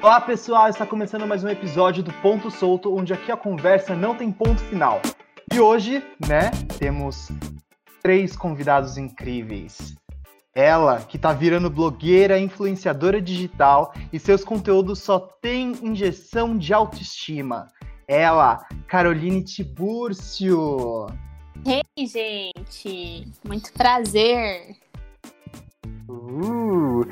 Olá pessoal, está começando mais um episódio do Ponto Solto, onde aqui a conversa não tem ponto final. E hoje, né, temos três convidados incríveis. Ela, que tá virando blogueira, influenciadora digital e seus conteúdos só têm injeção de autoestima. Ela, Caroline Tibúrcio. Ei, gente! Muito prazer! Uh,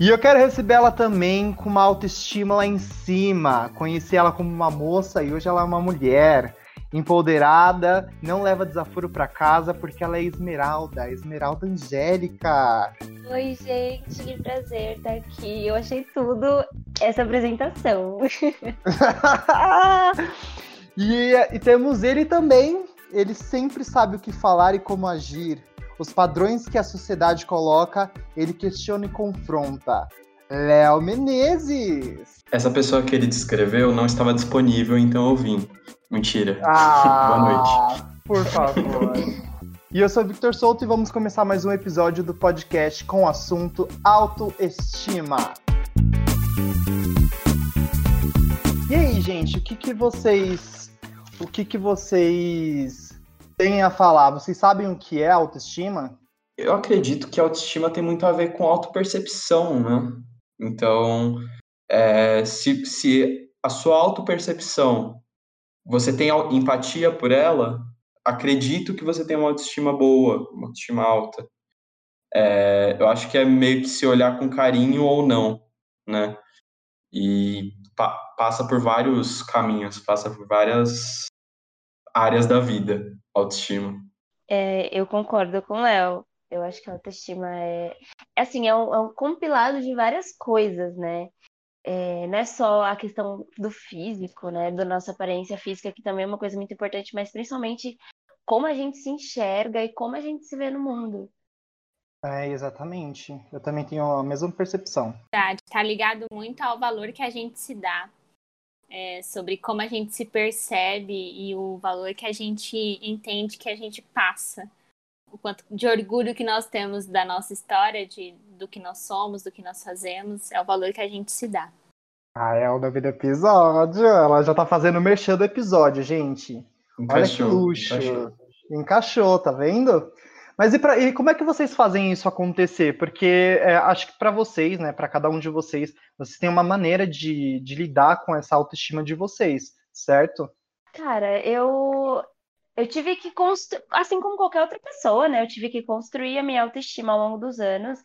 e eu quero receber ela também com uma autoestima lá em cima. Conheci ela como uma moça e hoje ela é uma mulher empoderada, não leva desaforo para casa porque ela é Esmeralda, Esmeralda Angélica. Oi, gente, que prazer estar aqui. Eu achei tudo essa apresentação. e, e temos ele também. Ele sempre sabe o que falar e como agir. Os padrões que a sociedade coloca, ele questiona e confronta. Léo Menezes. Essa pessoa que ele descreveu não estava disponível, então eu vim. Mentira. Ah, Boa noite. Por favor. e eu sou Victor Souto e vamos começar mais um episódio do podcast com o assunto autoestima. E aí, gente, o que, que vocês. O que, que vocês têm a falar? Vocês sabem o que é autoestima? Eu acredito que autoestima tem muito a ver com autopercepção, né? Então, é, se, se a sua autopercepção você tem empatia por ela, acredito que você tem uma autoestima boa, uma autoestima alta. É, eu acho que é meio que se olhar com carinho ou não, né? E pa passa por vários caminhos, passa por várias áreas da vida, autoestima. É, eu concordo com o Léo. Eu acho que a autoestima é, é assim, é um, é um compilado de várias coisas, né? é, não é só a questão do físico, né, da nossa aparência física, que também é uma coisa muito importante, mas principalmente como a gente se enxerga e como a gente se vê no mundo. É, exatamente. Eu também tenho a mesma percepção. Está ligado muito ao valor que a gente se dá, é, sobre como a gente se percebe e o valor que a gente entende que a gente passa. O quanto de orgulho que nós temos da nossa história, de, do que nós somos, do que nós fazemos, é o valor que a gente se dá. Ah, é o nome do episódio. Ela já tá fazendo o merchan do episódio, gente. Encaixou, Olha que luxo. Encaixou. encaixou, tá vendo? Mas e, pra, e, como é que vocês fazem isso acontecer? Porque é, acho que para vocês, né, para cada um de vocês, vocês têm uma maneira de, de lidar com essa autoestima de vocês, certo? Cara, eu eu tive que construir, assim como qualquer outra pessoa, né? Eu tive que construir a minha autoestima ao longo dos anos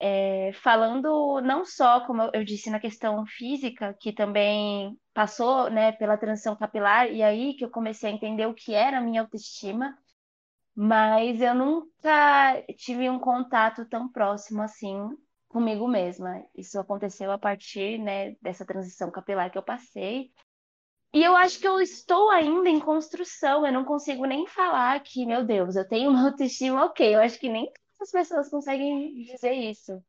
é, falando não só, como eu disse, na questão física, que também passou né, pela transição capilar, e aí que eu comecei a entender o que era a minha autoestima, mas eu nunca tive um contato tão próximo assim comigo mesma. Isso aconteceu a partir né, dessa transição capilar que eu passei. E eu acho que eu estou ainda em construção, eu não consigo nem falar que, meu Deus, eu tenho uma autoestima ok. Eu acho que nem as pessoas conseguem dizer isso.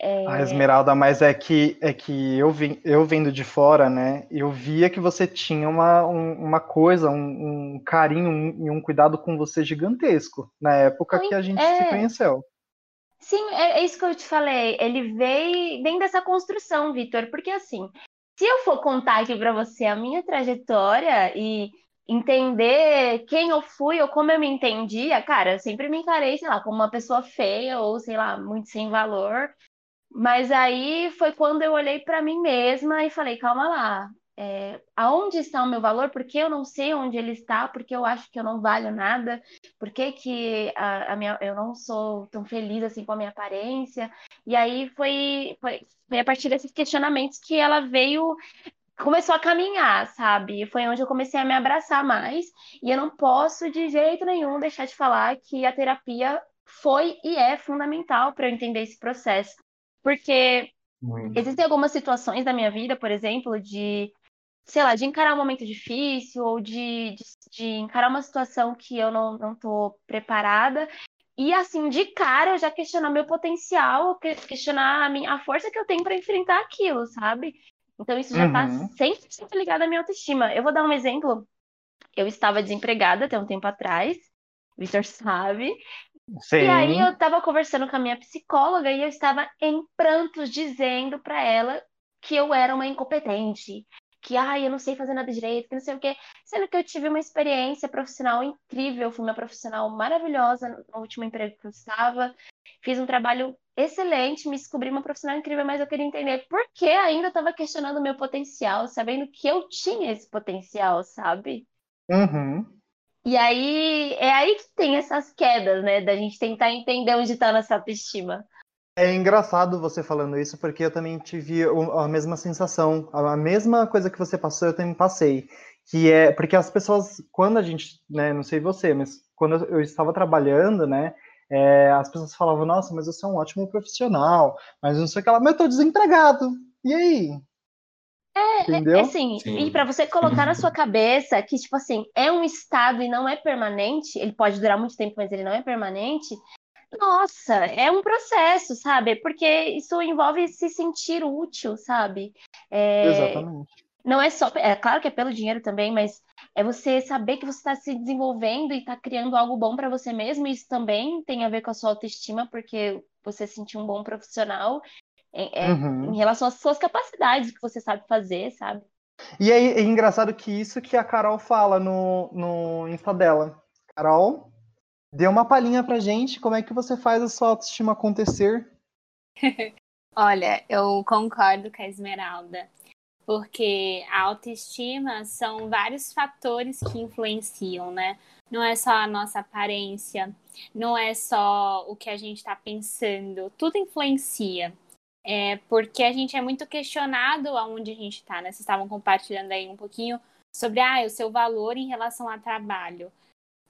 É... A Esmeralda, mas é que é que eu, vim, eu vendo de fora, né? Eu via que você tinha uma, um, uma coisa, um, um carinho e um, um, cuidado com você gigantesco na época que a gente é... se conheceu. Sim, é, é, isso que eu te falei. Ele veio dentro dessa construção, Vitor, porque assim, se eu for contar aqui para você a minha trajetória e entender quem eu fui ou como eu me entendia, cara, eu sempre me encarei, sei lá, como uma pessoa feia ou, sei lá, muito sem valor. Mas aí foi quando eu olhei para mim mesma e falei, calma lá, é, aonde está o meu valor? Porque eu não sei onde ele está? Porque eu acho que eu não valho nada? Por que, que a, a minha, eu não sou tão feliz assim com a minha aparência? E aí foi, foi, foi a partir desses questionamentos que ela veio começou a caminhar, sabe? Foi onde eu comecei a me abraçar mais. E eu não posso, de jeito nenhum, deixar de falar que a terapia foi e é fundamental para eu entender esse processo. Porque Muito. existem algumas situações da minha vida, por exemplo, de, sei lá, de encarar um momento difícil ou de, de, de encarar uma situação que eu não, não tô preparada. E assim, de cara, eu já questionar meu potencial, questionar a, minha, a força que eu tenho para enfrentar aquilo, sabe? Então isso já está uhum. sempre, sempre ligado à minha autoestima. Eu vou dar um exemplo. Eu estava desempregada até um tempo atrás, o Victor sabe. Sim. E aí eu estava conversando com a minha psicóloga e eu estava em prantos dizendo para ela que eu era uma incompetente, que ai, eu não sei fazer nada direito, que não sei o quê, sendo que eu tive uma experiência profissional incrível, fui uma profissional maravilhosa no último emprego que eu estava, fiz um trabalho excelente, me descobri uma profissional incrível, mas eu queria entender por que ainda estava questionando o meu potencial, sabendo que eu tinha esse potencial, sabe? Uhum. E aí, é aí que tem essas quedas, né? Da gente tentar entender onde está nossa autoestima. É engraçado você falando isso, porque eu também tive a mesma sensação, a mesma coisa que você passou, eu também passei. Que é, porque as pessoas, quando a gente, né, não sei você, mas quando eu estava trabalhando, né, é, as pessoas falavam, nossa, mas você é um ótimo profissional, mas não sei o que lá, mas eu tô desempregado. E aí? É, Entendeu? é assim, Sim. e para você colocar na sua cabeça que, tipo assim, é um estado e não é permanente, ele pode durar muito tempo, mas ele não é permanente, nossa, é um processo, sabe? Porque isso envolve se sentir útil, sabe? É, Exatamente. Não é só, é claro que é pelo dinheiro também, mas é você saber que você está se desenvolvendo e está criando algo bom para você mesmo. Isso também tem a ver com a sua autoestima, porque você se sentir um bom profissional é, é, uhum. em relação às suas capacidades que você sabe fazer, sabe? E é, é engraçado que isso que a Carol fala no, no Insta dela. Carol, Dê uma palhinha pra gente como é que você faz a sua autoestima acontecer. Olha, eu concordo com a Esmeralda, porque a autoestima são vários fatores que influenciam, né? Não é só a nossa aparência, não é só o que a gente está pensando, tudo influencia. É porque a gente é muito questionado aonde a gente está, né? Vocês estavam compartilhando aí um pouquinho sobre ah, o seu valor em relação ao trabalho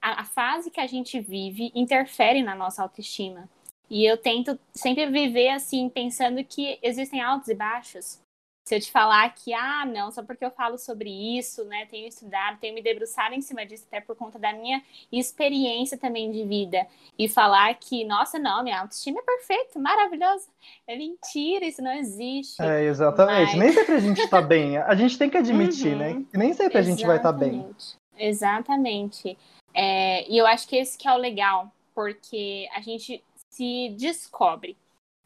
a, a fase que a gente vive interfere na nossa autoestima. E eu tento sempre viver assim, pensando que existem altos e baixos. Se eu te falar que, ah, não, só porque eu falo sobre isso, né, tenho estudado, tenho me debruçado em cima disso, até por conta da minha experiência também de vida, e falar que, nossa, não, minha autoestima é perfeita, maravilhosa, é mentira, isso não existe. É, exatamente. Mas... Nem sempre a gente está bem, a gente tem que admitir, né, uhum. né, nem sempre a gente vai estar tá bem. Exatamente. É, e eu acho que esse que é o legal, porque a gente se descobre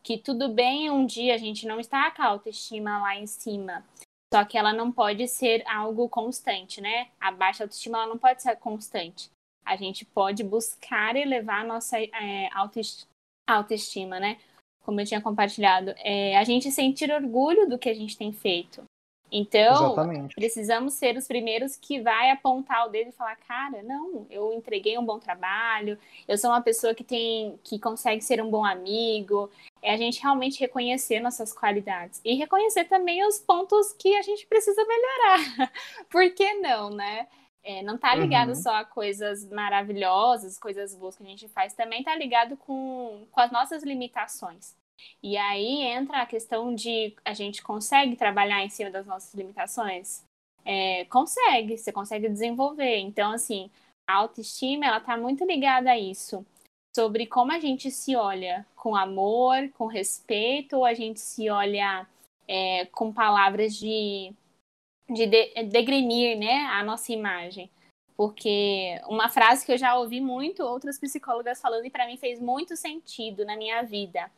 que tudo bem um dia a gente não está com a autoestima lá em cima, só que ela não pode ser algo constante, né? A baixa autoestima ela não pode ser constante. A gente pode buscar elevar a nossa é, autoestima, né? Como eu tinha compartilhado, é, a gente sentir orgulho do que a gente tem feito. Então, Exatamente. precisamos ser os primeiros que vai apontar o dedo e falar, cara, não, eu entreguei um bom trabalho, eu sou uma pessoa que tem, que consegue ser um bom amigo. É a gente realmente reconhecer nossas qualidades e reconhecer também os pontos que a gente precisa melhorar. Por que não, né? É, não tá ligado uhum. só a coisas maravilhosas, coisas boas que a gente faz, também tá ligado com, com as nossas limitações. E aí entra a questão de a gente consegue trabalhar em cima das nossas limitações? É, consegue, você consegue desenvolver. Então, assim, a autoestima, ela tá muito ligada a isso. Sobre como a gente se olha com amor, com respeito, ou a gente se olha é, com palavras de, de, de degrenir né, a nossa imagem. Porque uma frase que eu já ouvi muito outras psicólogas falando e para mim fez muito sentido na minha vida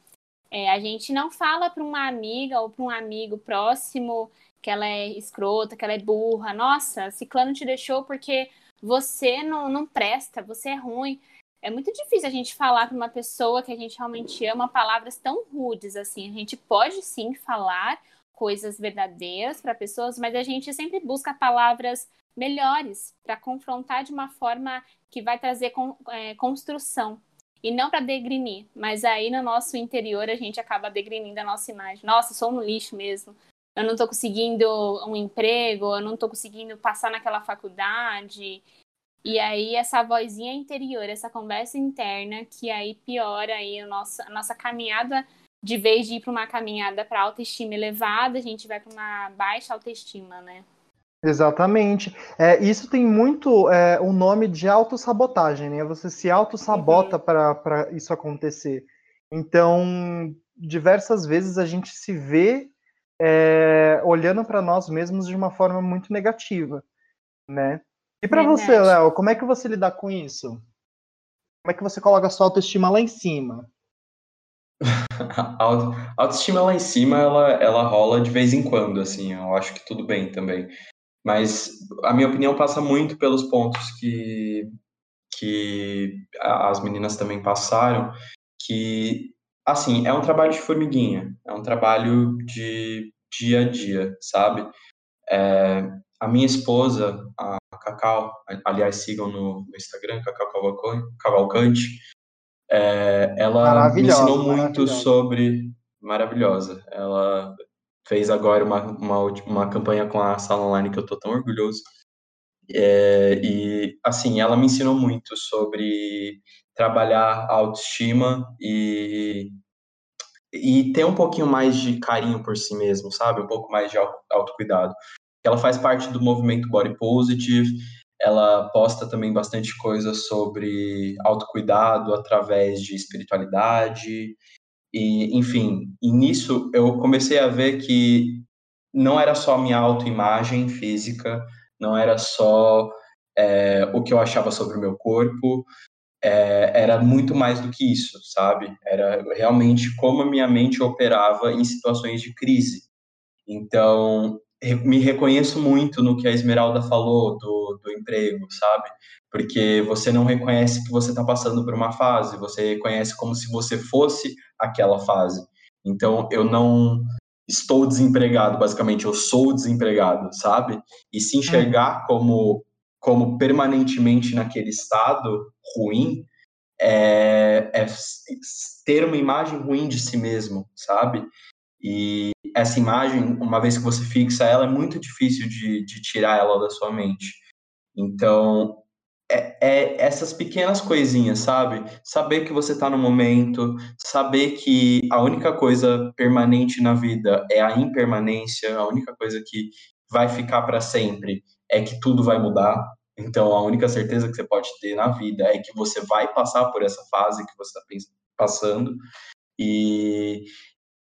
é, a gente não fala para uma amiga ou para um amigo próximo que ela é escrota, que ela é burra. Nossa, ciclano te deixou porque você não, não presta, você é ruim. É muito difícil a gente falar para uma pessoa que a gente realmente ama palavras tão rudes assim. A gente pode sim falar coisas verdadeiras para pessoas, mas a gente sempre busca palavras melhores para confrontar de uma forma que vai trazer con é, construção e não para degrinir, mas aí no nosso interior a gente acaba degrinindo a nossa imagem. Nossa, sou um lixo mesmo. Eu não estou conseguindo um emprego, eu não estou conseguindo passar naquela faculdade. E aí essa vozinha interior, essa conversa interna, que aí piora aí a nossa, a nossa caminhada, de vez de ir para uma caminhada para autoestima elevada, a gente vai para uma baixa autoestima, né? Exatamente. É, isso tem muito é, o nome de autossabotagem, né? Você se autossabota uhum. para isso acontecer. Então, diversas vezes a gente se vê é, olhando para nós mesmos de uma forma muito negativa, né? E para você, Léo, como é que você lida com isso? Como é que você coloca a sua autoestima lá em cima? A autoestima lá em cima, ela, ela rola de vez em quando, assim, eu acho que tudo bem também. Mas a minha opinião passa muito pelos pontos que, que as meninas também passaram, que, assim, é um trabalho de formiguinha, é um trabalho de dia a dia, sabe? É, a minha esposa, a Cacau, aliás, sigam no, no Instagram, Cacau Cavalcante, é, ela me ensinou muito sobre. Maravilhosa. Ela fez agora uma, uma, uma campanha com a sala online que eu tô tão orgulhoso. É, e, assim, ela me ensinou muito sobre trabalhar a autoestima e, e ter um pouquinho mais de carinho por si mesmo, sabe? Um pouco mais de autocuidado. Ela faz parte do movimento Body Positive, ela posta também bastante coisa sobre autocuidado através de espiritualidade. E, enfim, e nisso eu comecei a ver que não era só minha autoimagem física, não era só é, o que eu achava sobre o meu corpo, é, era muito mais do que isso, sabe? Era realmente como a minha mente operava em situações de crise. Então, me reconheço muito no que a Esmeralda falou do, do emprego, sabe? Porque você não reconhece que você está passando por uma fase, você reconhece como se você fosse aquela fase. Então, eu não estou desempregado, basicamente, eu sou desempregado, sabe? E se enxergar como, como permanentemente naquele estado ruim é, é ter uma imagem ruim de si mesmo, sabe? E essa imagem, uma vez que você fixa ela, é muito difícil de, de tirar ela da sua mente. Então, é, é, essas pequenas coisinhas, sabe? Saber que você está no momento, saber que a única coisa permanente na vida é a impermanência, a única coisa que vai ficar para sempre é que tudo vai mudar. Então, a única certeza que você pode ter na vida é que você vai passar por essa fase que você está passando. E,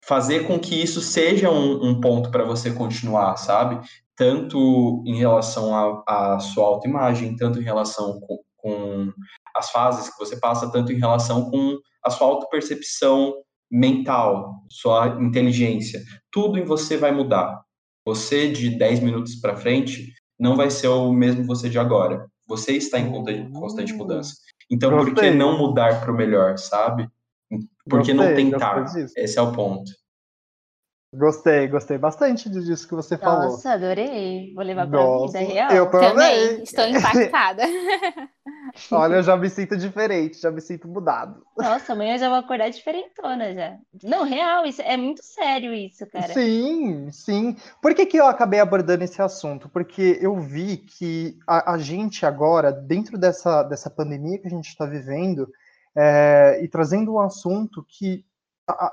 fazer com que isso seja um, um ponto para você continuar, sabe? Tanto em relação à sua autoimagem, tanto em relação com, com as fases que você passa, tanto em relação com a sua autopercepção mental, sua inteligência. Tudo em você vai mudar. Você de 10 minutos para frente não vai ser o mesmo você de agora. Você está em constante mudança. Então, por que não mudar para o melhor, sabe? Por que não tentar? Esse é o ponto. Gostei, gostei bastante disso que você falou. Nossa, adorei. Vou levar pra Nossa, vida real. Eu também. também. Estou impactada. Olha, eu já me sinto diferente, já me sinto mudado. Nossa, amanhã eu já vou acordar diferentona já. Não, real, isso é muito sério isso, cara. Sim, sim. Por que, que eu acabei abordando esse assunto? Porque eu vi que a, a gente agora, dentro dessa, dessa pandemia que a gente está vivendo, é, e trazendo um assunto que, a,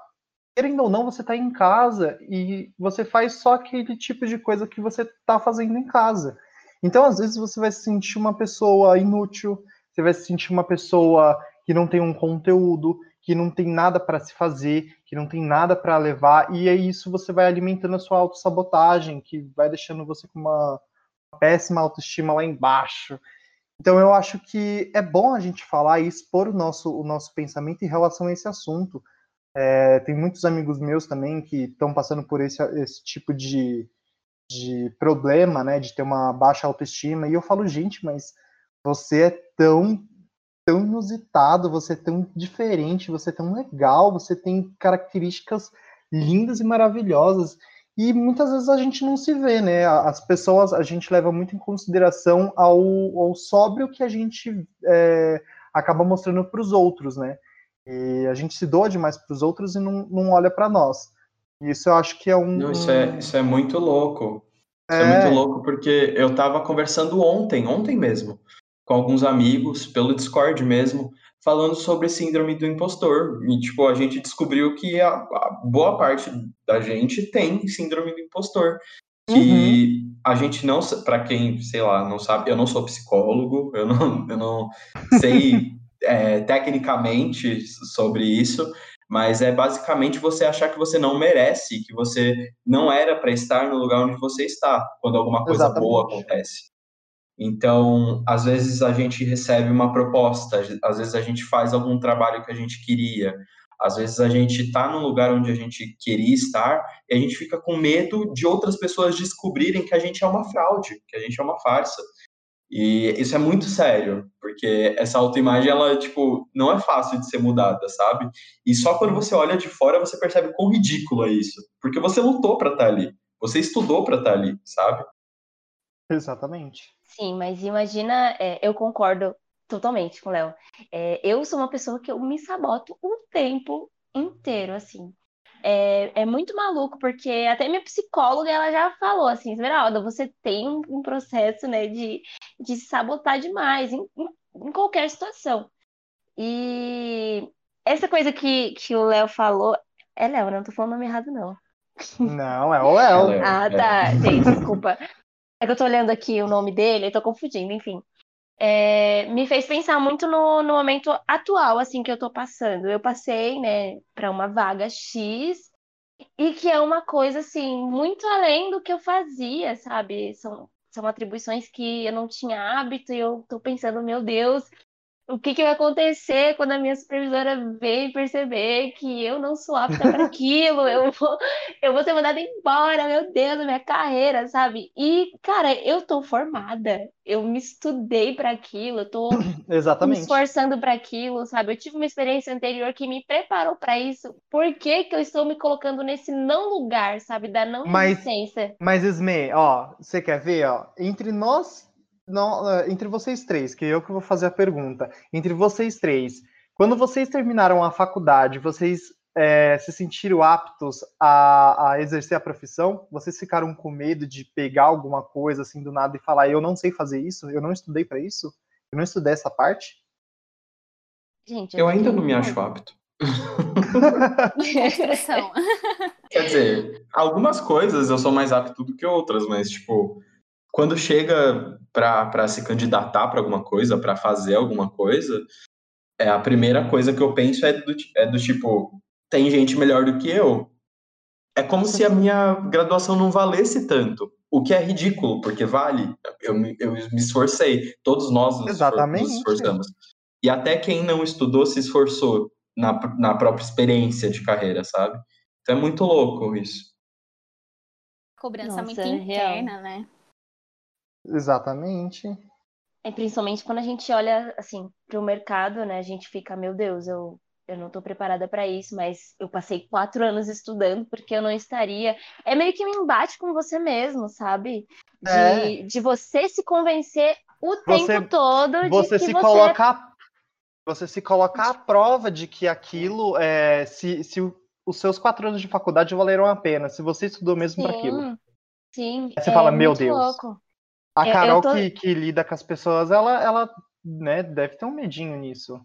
querendo ou não, você está em casa e você faz só aquele tipo de coisa que você está fazendo em casa. Então, às vezes, você vai se sentir uma pessoa inútil, você vai se sentir uma pessoa que não tem um conteúdo, que não tem nada para se fazer, que não tem nada para levar, e é isso você vai alimentando a sua autossabotagem, que vai deixando você com uma péssima autoestima lá embaixo. Então eu acho que é bom a gente falar e expor o nosso, o nosso pensamento em relação a esse assunto. É, tem muitos amigos meus também que estão passando por esse, esse tipo de, de problema, né, de ter uma baixa autoestima, e eu falo, gente, mas você é tão, tão inusitado, você é tão diferente, você é tão legal, você tem características lindas e maravilhosas, e muitas vezes a gente não se vê, né? As pessoas, a gente leva muito em consideração ao, ao sóbrio que a gente é, acaba mostrando para os outros, né? E a gente se doa demais para os outros e não, não olha para nós. Isso eu acho que é um. Não, isso é, isso é muito louco. Isso é... é muito louco porque eu estava conversando ontem, ontem mesmo, com alguns amigos, pelo Discord mesmo, falando sobre síndrome do impostor. E, tipo, a gente descobriu que a, a boa parte da gente tem síndrome do impostor. Que uhum. a gente não, para quem, sei lá, não sabe, eu não sou psicólogo, eu não, eu não sei é, tecnicamente sobre isso, mas é basicamente você achar que você não merece, que você não era para estar no lugar onde você está, quando alguma coisa Exatamente. boa acontece. Então, às vezes a gente recebe uma proposta, às vezes a gente faz algum trabalho que a gente queria, Às vezes a gente está num lugar onde a gente queria estar e a gente fica com medo de outras pessoas descobrirem que a gente é uma fraude, que a gente é uma farsa. E isso é muito sério, porque essa autoimagem, ela, tipo, não é fácil de ser mudada, sabe? E só quando você olha de fora, você percebe quão ridículo é isso. Porque você lutou para estar tá ali, você estudou para estar tá ali, sabe? Exatamente. Sim, mas imagina, é, eu concordo totalmente com o Léo. É, eu sou uma pessoa que eu me saboto o tempo inteiro, assim. É, é, muito maluco, porque até minha psicóloga ela já falou assim, Esmeralda, você tem um, um processo né, de, de sabotar demais em, em, em, qualquer situação. E essa coisa que, que o Léo falou, é Léo, não tô falando o nome errado, não. Não, é o Léo. ah, tá. Gente, desculpa. É que eu tô olhando aqui o nome dele e tô confundindo, enfim. É, me fez pensar muito no, no momento atual, assim, que eu tô passando. Eu passei, né, para uma vaga X e que é uma coisa, assim, muito além do que eu fazia, sabe? São, são atribuições que eu não tinha hábito e eu tô pensando, meu Deus, o que, que vai acontecer quando a minha supervisora ver e perceber que eu não sou apta para aquilo, eu vou, eu vou ser mandada embora, meu Deus, minha carreira, sabe? E, cara, eu tô formada, eu me estudei para aquilo, eu tô Exatamente. me esforçando para aquilo, sabe? Eu tive uma experiência anterior que me preparou para isso. Por que, que eu estou me colocando nesse não lugar, sabe? Da não mas, resistência. Mas, Esme, ó, você quer ver, ó? Entre nós não, é, entre vocês três, que eu que vou fazer a pergunta, entre vocês três, quando vocês terminaram a faculdade, vocês é, se sentiram aptos a, a, exercer a profissão? Vocês ficaram com medo de pegar alguma coisa assim do nada e falar, eu não sei fazer isso, eu não estudei para isso, eu não estudei essa parte? Gente, eu, eu ainda não me acho apto. Quer dizer, algumas coisas eu sou mais apto do que outras, mas tipo, quando chega para se candidatar para alguma coisa, para fazer alguma coisa, é a primeira coisa que eu penso é do, é do tipo, tem gente melhor do que eu. É como se a minha graduação não valesse tanto. O que é ridículo, porque vale. Eu, eu me esforcei. Todos nós nos, Exatamente. nos esforçamos. E até quem não estudou se esforçou na, na própria experiência de carreira, sabe? Então é muito louco isso. Cobrança Nossa, muito interna, real. né? Exatamente. É, principalmente quando a gente olha assim para o mercado, né? A gente fica, meu Deus, eu, eu não estou preparada para isso, mas eu passei quatro anos estudando porque eu não estaria. É meio que um embate com você mesmo, sabe? De, é. de você se convencer o você, tempo todo de você que se você colocar você se colocar à prova de que aquilo é se, se os seus quatro anos de faculdade valeram a pena, se você estudou mesmo para aquilo. Sim. Você é fala, meu Deus. Louco. A Carol tô... que, que lida com as pessoas, ela, ela né, deve ter um medinho nisso.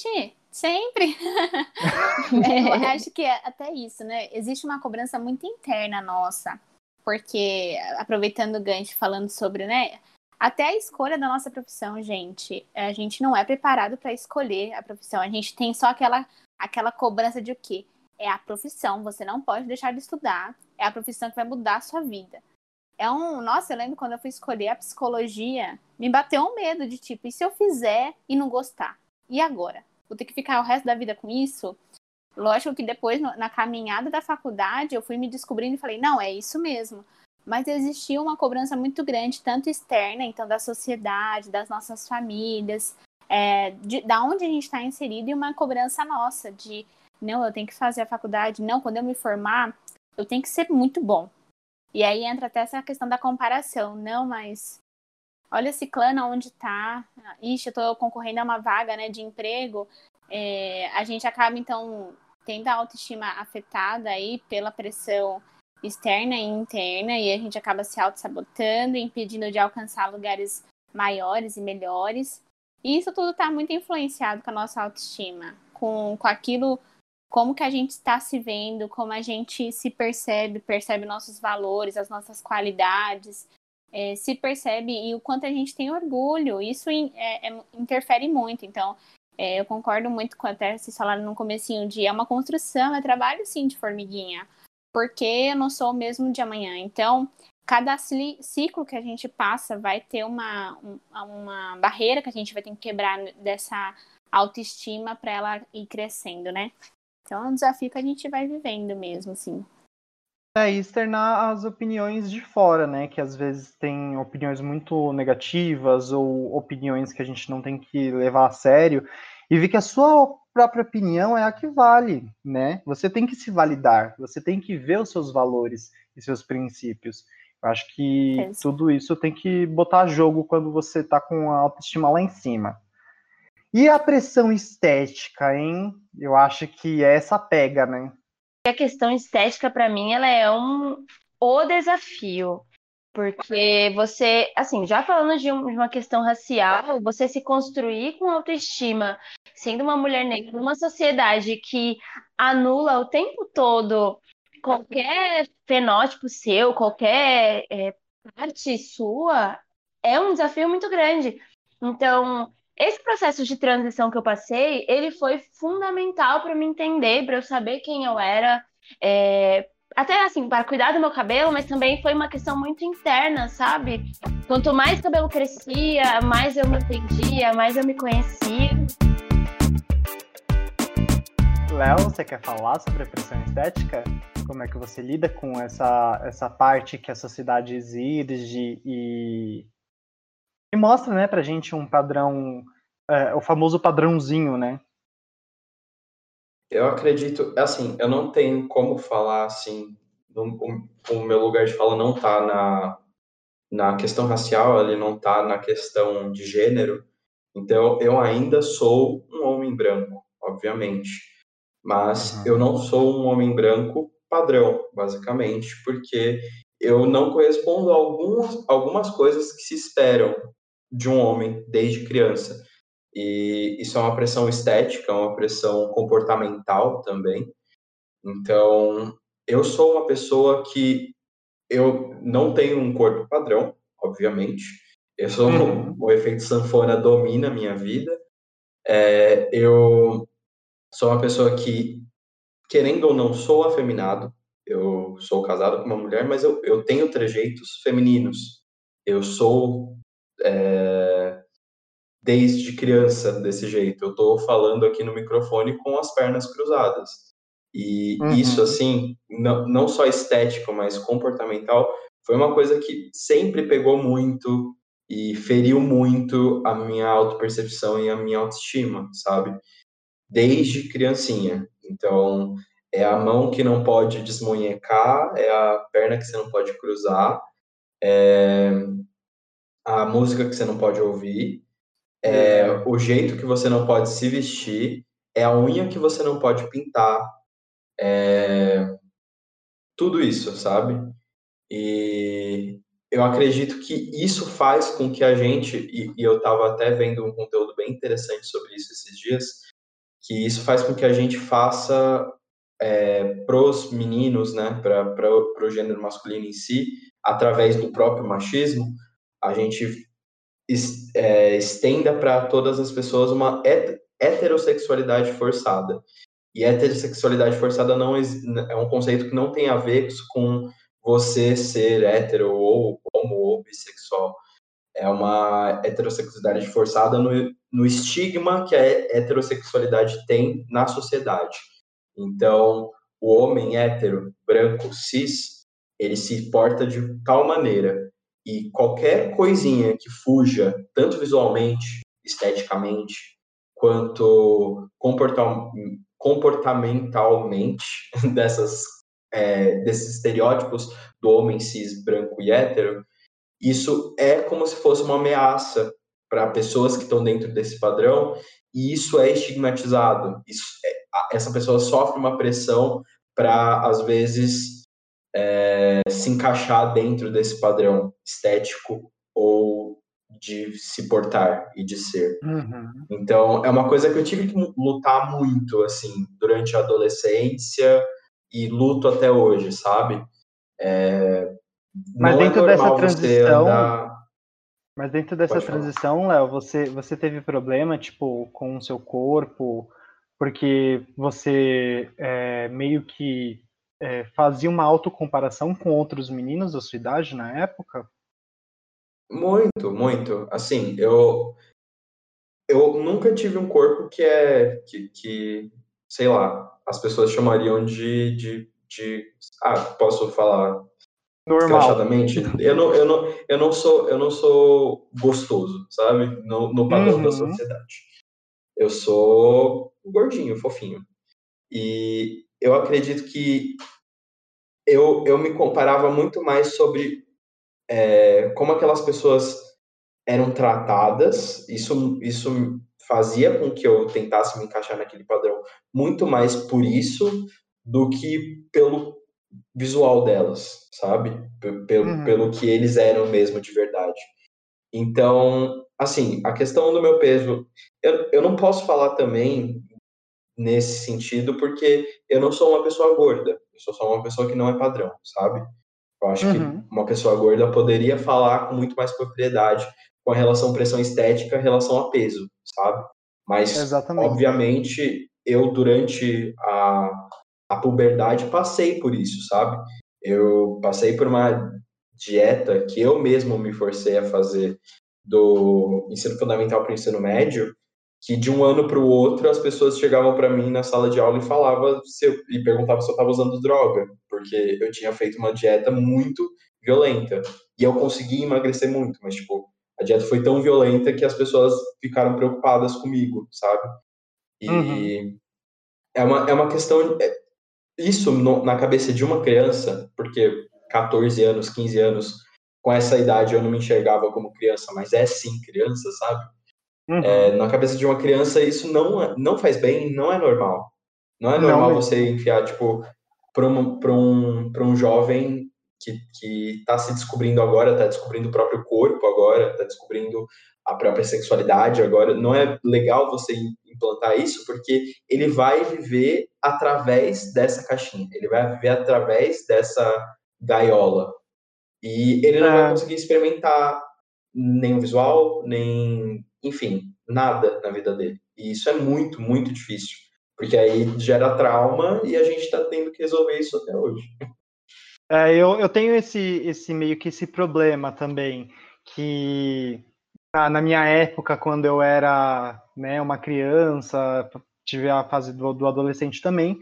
Sim, sempre. é, eu acho que é até isso, né? Existe uma cobrança muito interna nossa. Porque, aproveitando o gancho, falando sobre, né? Até a escolha da nossa profissão, gente. A gente não é preparado para escolher a profissão. A gente tem só aquela, aquela cobrança de o quê? É a profissão. Você não pode deixar de estudar. É a profissão que vai mudar a sua vida. É um. Nossa, eu lembro quando eu fui escolher a psicologia, me bateu um medo de tipo, e se eu fizer e não gostar? E agora? Vou ter que ficar o resto da vida com isso? Lógico que depois, na caminhada da faculdade, eu fui me descobrindo e falei, não, é isso mesmo. Mas existia uma cobrança muito grande, tanto externa, então, da sociedade, das nossas famílias, é, de, da onde a gente está inserido, e uma cobrança nossa de, não, eu tenho que fazer a faculdade, não, quando eu me formar, eu tenho que ser muito bom. E aí entra até essa questão da comparação. Não, mas olha clã onde tá. Ixi, eu tô concorrendo a uma vaga né, de emprego. É, a gente acaba, então, tendo a autoestima afetada aí pela pressão externa e interna, e a gente acaba se auto-sabotando, impedindo de alcançar lugares maiores e melhores. E isso tudo está muito influenciado com a nossa autoestima, com, com aquilo como que a gente está se vendo, como a gente se percebe, percebe nossos valores, as nossas qualidades, é, se percebe e o quanto a gente tem orgulho. Isso é, é, interfere muito. Então, é, eu concordo muito com até vocês falaram no comecinho de é uma construção, é trabalho sim de formiguinha, porque eu não sou o mesmo de amanhã. Então, cada ciclo que a gente passa vai ter uma, uma barreira que a gente vai ter que quebrar dessa autoestima para ela ir crescendo, né? Então é um desafio que a gente vai vivendo mesmo, assim. É, e externar as opiniões de fora, né? Que às vezes tem opiniões muito negativas ou opiniões que a gente não tem que levar a sério e ver que a sua própria opinião é a que vale, né? Você tem que se validar, você tem que ver os seus valores e seus princípios. Eu acho que é tudo isso tem que botar a jogo quando você tá com a autoestima lá em cima. E a pressão estética, hein? Eu acho que é essa pega, né? A questão estética, para mim, ela é um o desafio. Porque você, assim, já falando de, um, uma questão racial, você se construir com autoestima, sendo uma mulher negra, numa sociedade que anula o tempo todo qualquer fenótipo seu, qualquer é, parte sua, é um desafio muito grande. Então, esse processo de transição que eu passei, ele foi fundamental para me entender, para eu saber quem eu era, é, até assim, para cuidar do meu cabelo, mas também foi uma questão muito interna, sabe? Quanto mais cabelo crescia, mais eu me entendia, mais eu me conhecia. Léo, você quer falar sobre a pressão estética? Como é que você lida com essa, essa parte que a sociedade exige e, e mostra, né, pra gente um padrão, é, o famoso padrãozinho, né? Eu acredito, assim, eu não tenho como falar assim, no, o, o, meu lugar de fala não tá na, na questão racial, ele não tá na questão de gênero, então eu ainda sou um homem branco, obviamente, mas uhum. eu não sou um homem branco padrão, basicamente, porque eu não correspondo a algumas, algumas coisas que se esperam de um homem desde criança. E isso é uma pressão estética, uma pressão comportamental também. Então, eu sou uma pessoa que eu não tenho um corpo padrão, obviamente. Eu sou uhum. o efeito sanfona domina a minha vida. É, eu sou uma pessoa que, querendo ou não, sou afeminado. Eu sou casado com uma mulher, mas eu, eu tenho trejeitos femininos. Eu sou é, desde criança desse jeito. Eu estou falando aqui no microfone com as pernas cruzadas. E uhum. isso, assim, não, não só estético, mas comportamental, foi uma coisa que sempre pegou muito e feriu muito a minha autopercepção e a minha autoestima, sabe? Desde criancinha. Então, é a mão que não pode desmonhecar, é a perna que você não pode cruzar, é a música que você não pode ouvir, é, o jeito que você não pode se vestir, é a unha que você não pode pintar, é, tudo isso, sabe? E eu acredito que isso faz com que a gente, e, e eu estava até vendo um conteúdo bem interessante sobre isso esses dias, que isso faz com que a gente faça é, pros meninos, né, para o gênero masculino em si, através do próprio machismo, a gente é, estenda para todas as pessoas uma heterossexualidade forçada. E heterossexualidade forçada não é um conceito que não tem a ver com você ser hétero ou homo ou bissexual. É uma heterossexualidade forçada no, no estigma que a heterossexualidade tem na sociedade. Então, o homem hétero, branco, cis, ele se porta de tal maneira e qualquer coisinha que fuja, tanto visualmente, esteticamente, quanto comportamentalmente dessas, é, desses estereótipos do homem cis, branco e hétero, isso é como se fosse uma ameaça para pessoas que estão dentro desse padrão e isso é estigmatizado. Isso é, essa pessoa sofre uma pressão para, às vezes, é, se encaixar dentro desse padrão estético ou de se portar e de ser. Uhum. Então, é uma coisa que eu tive que lutar muito, assim, durante a adolescência e luto até hoje, sabe? É, mas é dentro é dessa transição, andar... mas dentro dessa transição, Léo, você você teve problema, tipo, com o seu corpo, porque você é, meio que é, fazia uma autocomparação com outros meninos da sua idade na época? Muito, muito. Assim, eu eu nunca tive um corpo que é que, que sei lá, as pessoas chamariam de, de, de ah, posso falar Normal. Eu não, eu, não, eu, não sou, eu não sou gostoso, sabe? No, no padrão uhum. da sociedade. Eu sou gordinho, fofinho. E eu acredito que eu, eu me comparava muito mais sobre é, como aquelas pessoas eram tratadas. Isso, isso fazia com que eu tentasse me encaixar naquele padrão muito mais por isso do que pelo visual delas, sabe? Pelo, uhum. pelo que eles eram mesmo de verdade. Então, assim, a questão do meu peso, eu, eu não posso falar também nesse sentido, porque eu não sou uma pessoa gorda, eu sou só uma pessoa que não é padrão, sabe? Eu acho uhum. que uma pessoa gorda poderia falar com muito mais propriedade com a relação pressão estética relação a peso, sabe? Mas, Exatamente. obviamente, eu, durante a, a puberdade passei por isso, sabe? Eu passei por uma dieta que eu mesmo me forcei a fazer do ensino fundamental para o ensino médio, que de um ano para o outro as pessoas chegavam para mim na sala de aula e falavam se eu, e perguntavam se eu estava usando droga, porque eu tinha feito uma dieta muito violenta e eu consegui emagrecer muito, mas tipo a dieta foi tão violenta que as pessoas ficaram preocupadas comigo, sabe? E uhum. é uma é uma questão é, isso no, na cabeça de uma criança, porque 14 anos, 15 anos, com essa idade eu não me enxergava como criança, mas é sim criança, sabe? Uhum. É, na cabeça de uma criança isso não, é, não faz bem, não é normal. Não é normal não, você enfiar, tipo, para um, um, um jovem que, que tá se descobrindo agora, está descobrindo o próprio corpo agora, está descobrindo a própria sexualidade agora. Não é legal você implantar isso, porque ele vai viver através dessa caixinha, ele vai viver através dessa gaiola. E ele não é. vai conseguir experimentar nem o visual, nem, enfim, nada na vida dele. E isso é muito, muito difícil, porque aí gera trauma e a gente está tendo que resolver isso até hoje. É, eu, eu tenho esse, esse meio que esse problema também, que na, na minha época, quando eu era né, uma criança, tive a fase do, do adolescente também,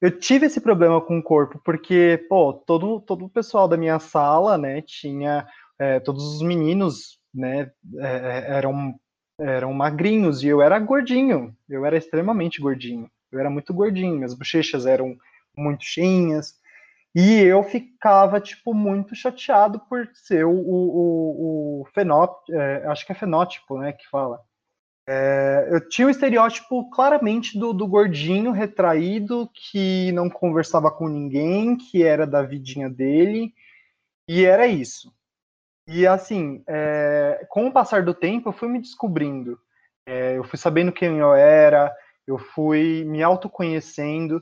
eu tive esse problema com o corpo, porque, pô, todo, todo o pessoal da minha sala, né, tinha, é, todos os meninos, né, é, eram, eram magrinhos, e eu era gordinho, eu era extremamente gordinho, eu era muito gordinho, minhas bochechas eram muito cheinhas, e eu ficava, tipo, muito chateado por ser o, o, o, fenótipo, é, acho que é fenótipo, né, que fala. É, eu tinha o estereótipo claramente do, do, gordinho retraído, que não conversava com ninguém, que era da vidinha dele, e era isso. E assim, é, com o passar do tempo, eu fui me descobrindo. É, eu fui sabendo quem eu era, eu fui me autoconhecendo,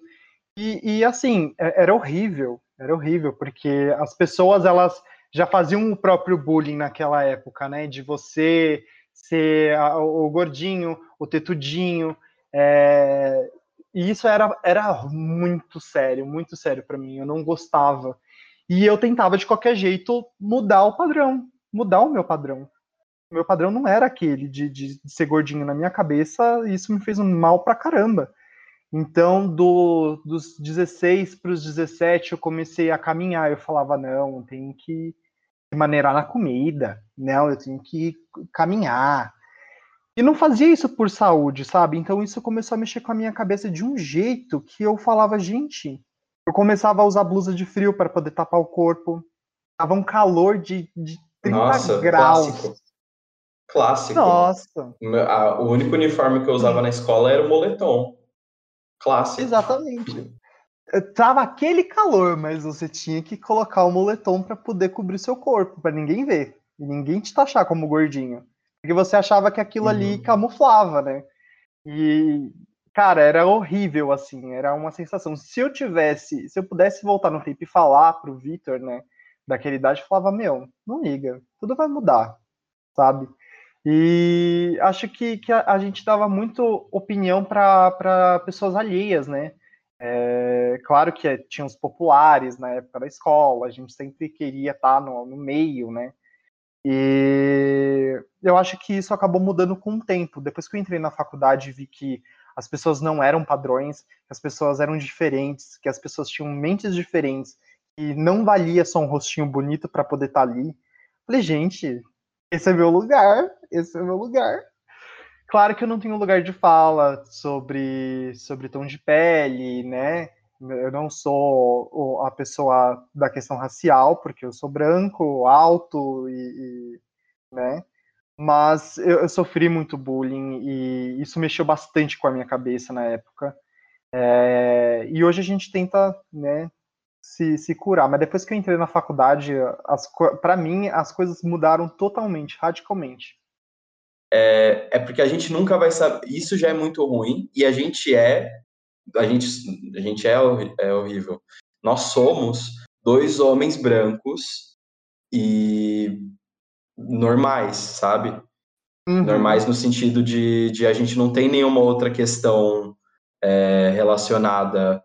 e, e assim, é, era horrível, era horrível, porque as pessoas, elas já faziam o próprio bullying naquela época, né, de você ser o gordinho, o tetudinho, é, e isso era, era muito sério, muito sério para mim, eu não gostava. E eu tentava de qualquer jeito mudar o padrão, mudar o meu padrão. O meu padrão não era aquele de, de, ser gordinho na minha cabeça, e isso me fez um mal pra caramba. Então, do, dos 16 para os 17, eu comecei a caminhar. Eu falava, não, eu tenho que maneirar na comida, não, eu tenho que caminhar. E não fazia isso por saúde, sabe? Então isso começou a mexer com a minha cabeça de um jeito que eu falava, gente, eu começava a usar blusa de frio para poder tapar o corpo. Tava um calor de, de 30 Nossa, graus. Clássico. Clássico. Nossa. O único uniforme que eu usava na escola era o moletom. Clássico. Exatamente. Tava aquele calor, mas você tinha que colocar o moletom para poder cobrir seu corpo, para ninguém ver. E ninguém te taxar como gordinho. Porque você achava que aquilo uhum. ali camuflava, né? E, cara, era horrível, assim. Era uma sensação. Se eu tivesse, se eu pudesse voltar no tempo e falar pro Vitor, né? Daquela idade, eu falava: Meu, não liga, tudo vai mudar, sabe? E acho que, que a, a gente dava muito opinião para pessoas alheias, né? É, claro que é, tinha os populares na época da escola, a gente sempre queria estar no, no meio, né? E eu acho que isso acabou mudando com o tempo. Depois que eu entrei na faculdade, vi que as pessoas não eram padrões, que as pessoas eram diferentes, que as pessoas tinham mentes diferentes, e não valia só um rostinho bonito para poder estar tá ali. Falei, gente, esse é meu lugar, esse é meu lugar. Claro que eu não tenho lugar de fala sobre, sobre tom de pele, né? Eu não sou a pessoa da questão racial, porque eu sou branco, alto e, e né? Mas eu, eu, sofri muito bullying e isso mexeu bastante com a minha cabeça na época. É, e hoje a gente tenta, né, se, se curar. Mas depois que eu entrei na faculdade, para mim as coisas mudaram totalmente, radicalmente. É, é porque a gente nunca vai saber. Isso já é muito ruim e a gente é a gente, a gente é, é horrível. Nós somos dois homens brancos e normais, sabe? Uhum. Normais no sentido de, de a gente não tem nenhuma outra questão é, relacionada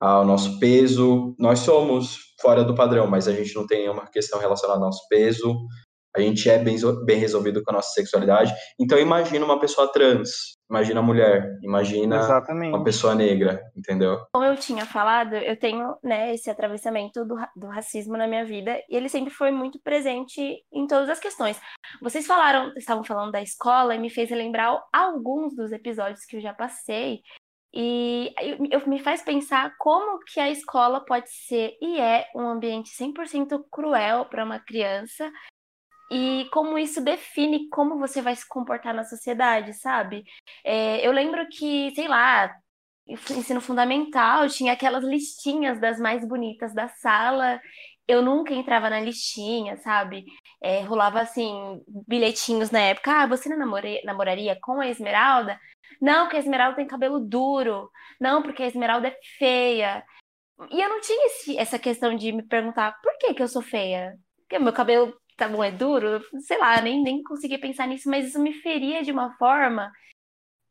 ao nosso peso. Nós somos fora do padrão, mas a gente não tem nenhuma questão relacionada ao nosso peso, a gente é bem, bem resolvido com a nossa sexualidade. Então imagina uma pessoa trans, imagina a mulher, imagina Exatamente. uma pessoa negra, entendeu? Como eu tinha falado, eu tenho né, esse atravessamento do, do racismo na minha vida e ele sempre foi muito presente em todas as questões. Vocês falaram, estavam falando da escola e me fez lembrar alguns dos episódios que eu já passei. E eu, me faz pensar como que a escola pode ser e é um ambiente 100% cruel para uma criança e como isso define como você vai se comportar na sociedade, sabe? É, eu lembro que, sei lá, ensino fundamental, tinha aquelas listinhas das mais bonitas da sala. Eu nunca entrava na listinha, sabe? É, rolava assim, bilhetinhos na época. Ah, você não namore, namoraria com a Esmeralda? Não, porque a Esmeralda tem cabelo duro. Não, porque a Esmeralda é feia. E eu não tinha esse, essa questão de me perguntar por que, que eu sou feia. Porque meu cabelo tá bom, é duro, sei lá, nem, nem conseguia pensar nisso, mas isso me feria de uma forma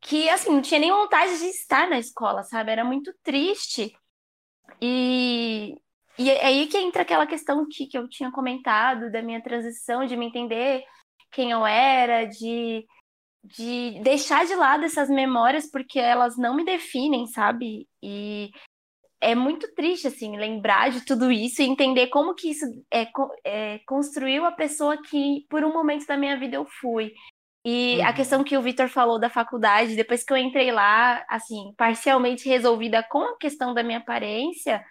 que, assim, não tinha nem vontade de estar na escola, sabe? Era muito triste. E, e é aí que entra aquela questão que, que eu tinha comentado da minha transição, de me entender quem eu era, de, de deixar de lado essas memórias, porque elas não me definem, sabe? E é muito triste, assim, lembrar de tudo isso e entender como que isso é, é, construiu a pessoa que, por um momento da minha vida, eu fui. E uhum. a questão que o Vitor falou da faculdade, depois que eu entrei lá, assim, parcialmente resolvida com a questão da minha aparência,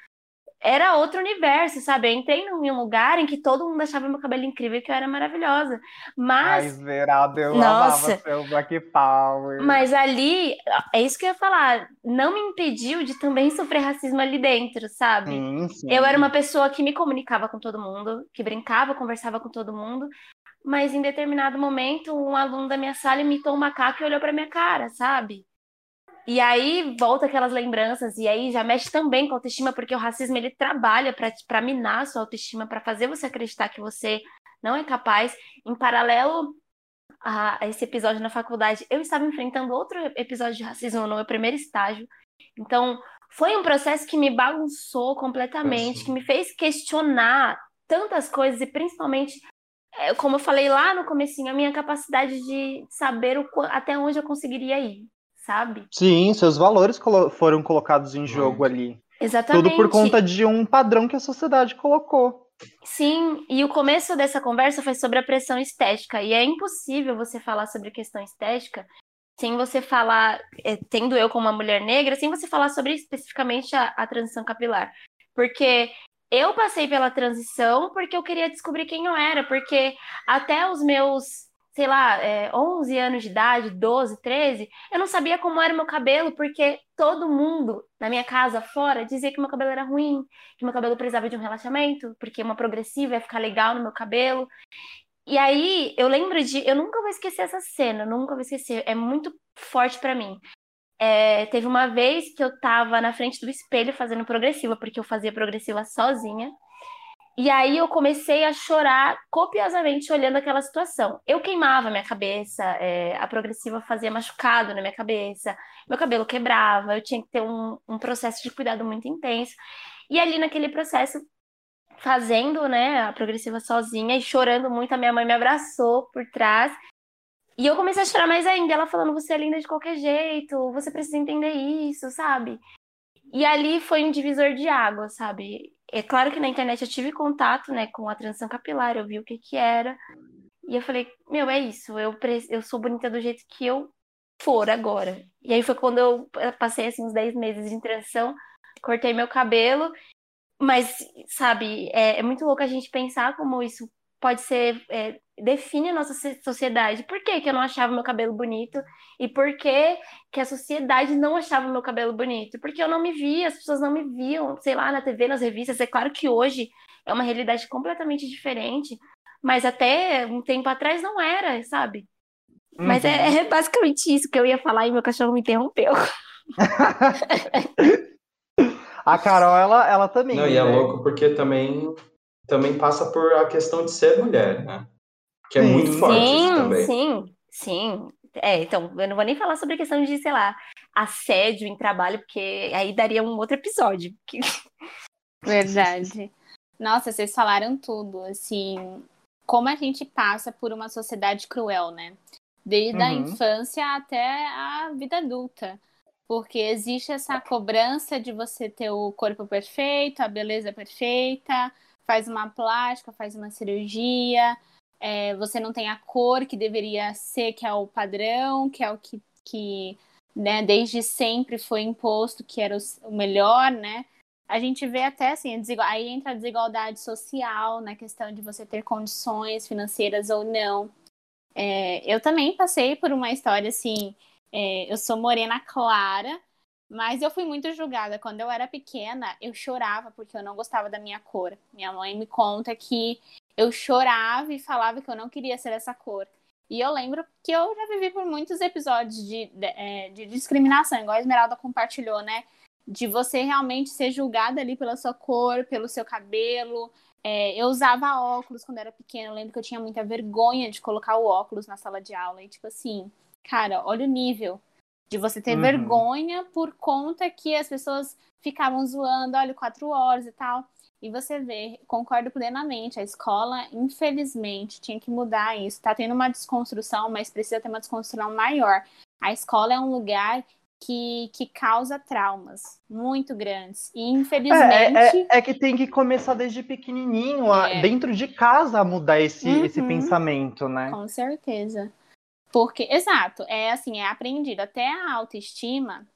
era outro universo, sabe? Eu entrei em um lugar em que todo mundo achava meu cabelo incrível e que eu era maravilhosa. Mas. Ai, Esmeralda, eu Nossa. amava seu Black Power. Mas ali, é isso que eu ia falar, não me impediu de também sofrer racismo ali dentro, sabe? Sim, sim. Eu era uma pessoa que me comunicava com todo mundo, que brincava, conversava com todo mundo, mas em determinado momento, um aluno da minha sala imitou um macaco e olhou pra minha cara, sabe? E aí volta aquelas lembranças, e aí já mexe também com a autoestima, porque o racismo ele trabalha para minar a sua autoestima, para fazer você acreditar que você não é capaz. Em paralelo a esse episódio na faculdade, eu estava enfrentando outro episódio de racismo no meu primeiro estágio. Então, foi um processo que me bagunçou completamente, que me fez questionar tantas coisas e principalmente, é, como eu falei lá no comecinho, a minha capacidade de saber o, até onde eu conseguiria ir sabe? Sim, seus valores colo foram colocados em jogo ali. Exatamente. Tudo por conta de um padrão que a sociedade colocou. Sim, e o começo dessa conversa foi sobre a pressão estética. E é impossível você falar sobre questão estética sem você falar, é, tendo eu como uma mulher negra, sem você falar sobre especificamente a, a transição capilar. Porque eu passei pela transição porque eu queria descobrir quem eu era, porque até os meus sei lá, é, 11 anos de idade, 12, 13, eu não sabia como era meu cabelo, porque todo mundo na minha casa fora dizia que meu cabelo era ruim, que meu cabelo precisava de um relaxamento, porque uma progressiva ia ficar legal no meu cabelo. E aí eu lembro de. Eu nunca vou esquecer essa cena, nunca vou esquecer, é muito forte para mim. É, teve uma vez que eu tava na frente do espelho fazendo progressiva, porque eu fazia progressiva sozinha. E aí eu comecei a chorar copiosamente olhando aquela situação. Eu queimava minha cabeça, é, a progressiva fazia machucado na minha cabeça, meu cabelo quebrava, eu tinha que ter um, um processo de cuidado muito intenso. E ali naquele processo fazendo, né, a progressiva sozinha e chorando muito. A minha mãe me abraçou por trás. E eu comecei a chorar mais ainda. Ela falando: Você é linda de qualquer jeito, você precisa entender isso, sabe? E ali foi um divisor de água, sabe? É claro que na internet eu tive contato, né, com a transição capilar, eu vi o que que era. E eu falei, meu, é isso, eu, eu sou bonita do jeito que eu for agora. E aí foi quando eu passei, assim, uns 10 meses de transição, cortei meu cabelo, mas, sabe, é, é muito louco a gente pensar como isso pode ser, é, define a nossa sociedade. Por que, que eu não achava meu cabelo bonito? E por que, que a sociedade não achava meu cabelo bonito? Porque eu não me via, as pessoas não me viam, sei lá, na TV, nas revistas. É claro que hoje é uma realidade completamente diferente, mas até um tempo atrás não era, sabe? Uhum. Mas é, uhum. é, basicamente isso que eu ia falar e meu cachorro me interrompeu. a Carol, ela, ela também. Não, e é né? louco porque também, também passa por a questão de ser mulher, né? Que é sim. muito forte sim, também. Sim, sim. É, então, eu não vou nem falar sobre a questão de, sei lá, assédio em trabalho, porque aí daria um outro episódio. Verdade. Nossa, vocês falaram tudo, assim, como a gente passa por uma sociedade cruel, né? Desde uhum. a infância até a vida adulta. Porque existe essa cobrança de você ter o corpo perfeito, a beleza perfeita, faz uma plástica, faz uma cirurgia, é, você não tem a cor que deveria ser, que é o padrão, que é o que, que né, desde sempre foi imposto, que era o, o melhor, né? A gente vê até assim, aí entra a desigualdade social, na questão de você ter condições financeiras ou não. É, eu também passei por uma história assim, é, eu sou morena clara, mas eu fui muito julgada. Quando eu era pequena, eu chorava porque eu não gostava da minha cor. Minha mãe me conta que eu chorava e falava que eu não queria ser essa cor. E eu lembro que eu já vivi por muitos episódios de, de, é, de discriminação, igual a Esmeralda compartilhou, né? De você realmente ser julgada ali pela sua cor, pelo seu cabelo. É, eu usava óculos quando era pequena. Eu lembro que eu tinha muita vergonha de colocar o óculos na sala de aula. E, tipo assim, cara, olha o nível de você ter uhum. vergonha por conta que as pessoas ficavam zoando, olha, quatro horas e tal. E você vê, concordo plenamente, a escola, infelizmente, tinha que mudar isso. Está tendo uma desconstrução, mas precisa ter uma desconstrução maior. A escola é um lugar que, que causa traumas muito grandes. E, infelizmente. É, é, é que tem que começar desde pequenininho, é. dentro de casa, a mudar esse, uhum. esse pensamento, né? Com certeza. Porque, exato, é assim, é aprendido. Até a autoestima,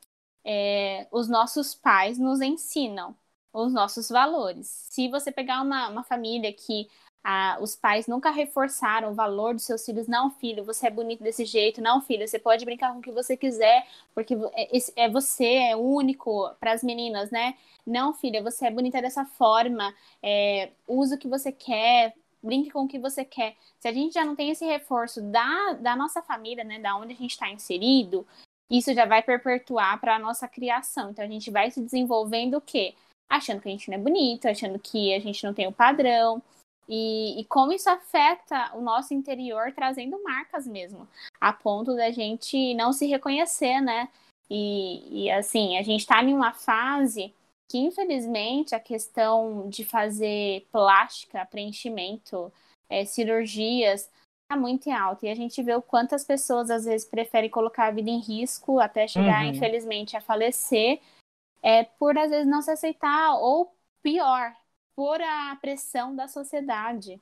é, os nossos pais nos ensinam os nossos valores. Se você pegar uma, uma família que os pais nunca reforçaram o valor dos seus filhos, não, filho, você é bonito desse jeito, não, filho, você pode brincar com o que você quiser, porque é, é você, é único para as meninas, né? Não, filha, você é bonita dessa forma, é, usa o que você quer, brinque com o que você quer. Se a gente já não tem esse reforço da, da nossa família, né, da onde a gente está inserido, isso já vai perpetuar para a nossa criação. Então a gente vai se desenvolvendo o quê? achando que a gente não é bonito, achando que a gente não tem o padrão. E, e, como isso afeta o nosso interior, trazendo marcas mesmo, a ponto da gente não se reconhecer, né? E, e assim, a gente está em uma fase que, infelizmente, a questão de fazer plástica, preenchimento, é, cirurgias, está muito em alta. E a gente vê o quanto as pessoas, às vezes, preferem colocar a vida em risco até chegar, uhum. infelizmente, a falecer é por às vezes não se aceitar, ou pior, por a pressão da sociedade.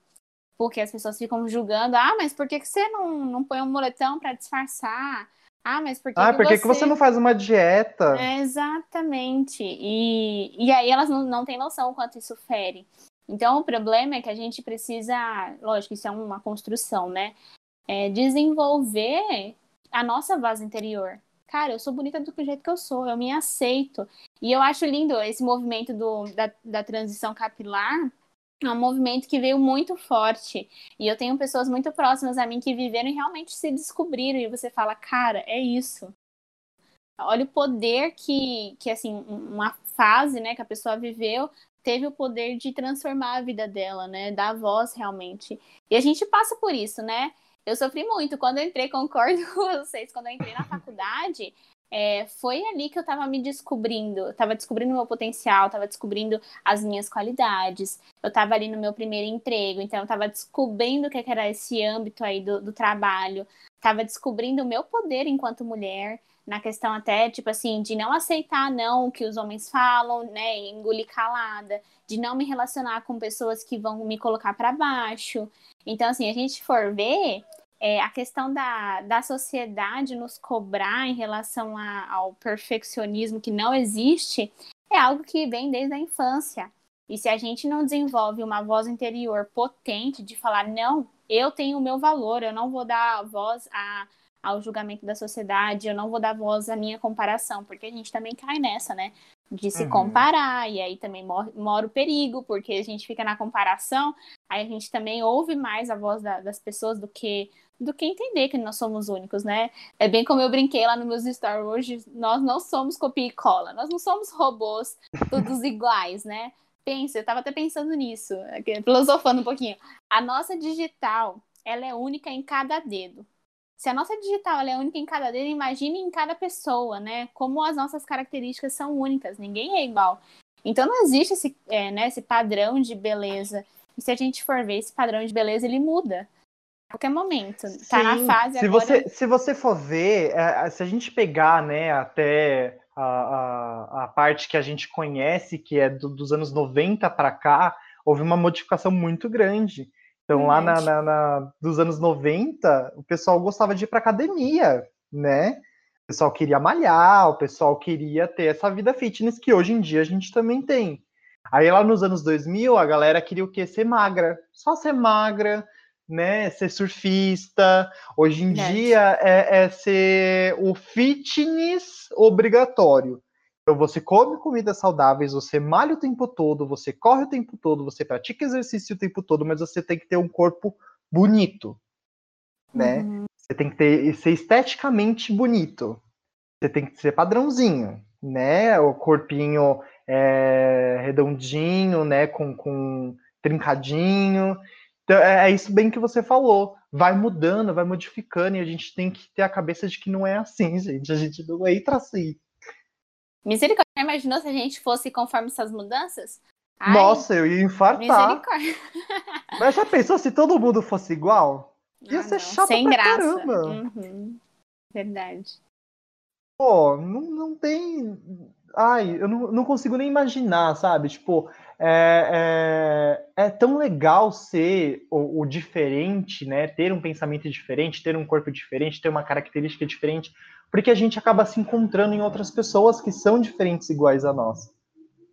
Porque as pessoas ficam julgando, ah, mas por que, que você não, não põe um moletão para disfarçar? Ah, mas por que, ah, que por que, você... que você não faz uma dieta? É, exatamente. E, e aí elas não, não têm noção o quanto isso fere. Então o problema é que a gente precisa, lógico, isso é uma construção, né? É desenvolver a nossa voz interior cara, eu sou bonita do jeito que eu sou, eu me aceito. E eu acho lindo esse movimento do, da, da transição capilar, é um movimento que veio muito forte. E eu tenho pessoas muito próximas a mim que viveram e realmente se descobriram. E você fala, cara, é isso. Olha o poder que, que assim, uma fase né, que a pessoa viveu teve o poder de transformar a vida dela, né? Dar voz realmente. E a gente passa por isso, né? Eu sofri muito. Quando eu entrei, concordo com vocês, quando eu entrei na faculdade, é, foi ali que eu estava me descobrindo, eu estava descobrindo o meu potencial, estava descobrindo as minhas qualidades, eu estava ali no meu primeiro emprego, então eu estava descobrindo o que era esse âmbito aí do, do trabalho, estava descobrindo o meu poder enquanto mulher, na questão até, tipo assim, de não aceitar não o que os homens falam, né, engolir calada, de não me relacionar com pessoas que vão me colocar para baixo. Então, assim, a gente for ver, é, a questão da, da sociedade nos cobrar em relação a, ao perfeccionismo que não existe é algo que vem desde a infância. E se a gente não desenvolve uma voz interior potente de falar, não, eu tenho o meu valor, eu não vou dar voz a, ao julgamento da sociedade, eu não vou dar voz à minha comparação, porque a gente também cai nessa, né? De se uhum. comparar, e aí também mora, mora, o perigo, porque a gente fica na comparação, aí a gente também ouve mais a voz da, das pessoas do que do que entender que nós somos únicos, né? É bem como eu brinquei lá nos meus stories hoje, nós não somos copia e cola, nós não somos robôs todos iguais, né? Pensa, eu tava até pensando nisso, filosofando um pouquinho. A nossa digital, ela é única em cada dedo. Se a nossa digital é única em cada dedo, imagine em cada pessoa, né? Como as nossas características são únicas, ninguém é igual. Então não existe esse, é, né, esse padrão de beleza. E se a gente for ver, esse padrão de beleza ele muda qualquer momento. Tá na fase se agora... Você, se você for ver, é, se a gente pegar, né, até a, a, a parte que a gente conhece, que é do, dos anos 90 para cá, houve uma modificação muito grande. Então, lá na, na, na, dos anos 90, o pessoal gostava de ir para academia, né? O pessoal queria malhar, o pessoal queria ter essa vida fitness que hoje em dia a gente também tem. Aí lá nos anos 2000, a galera queria o quê? Ser magra. Só ser magra, né, ser surfista. Hoje em dia é, é, ser o fitness obrigatório. Então você come comidas saudáveis, você malha o tempo todo, você corre o tempo todo, você pratica exercício o tempo todo, mas você tem que ter um corpo bonito, né? Uhum. Você tem que ter, ser esteticamente bonito. Você tem que ser padrãozinho, né? O corpinho é, redondinho, né? Com, com trincadinho. Então, é, é isso bem que você falou. Vai mudando, vai modificando, e a gente tem que ter a cabeça de que não é assim, gente. A gente não entra assim. Misericórdia, imaginou se a gente fosse conforme essas mudanças? Ai, Nossa, eu ia infartar. Misericórdia. Mas já pensou se todo mundo fosse igual? Ia ah, ser não. chato Sem pra graça. caramba. Uhum. Verdade. Pô, não, não tem. Ai, eu não, não consigo nem imaginar, sabe? Tipo, é, é, é, tão legal ser o, o, diferente, né? Ter um pensamento diferente, ter um corpo diferente, ter uma característica diferente, porque a gente acaba se encontrando em outras pessoas que são diferentes iguais a nós,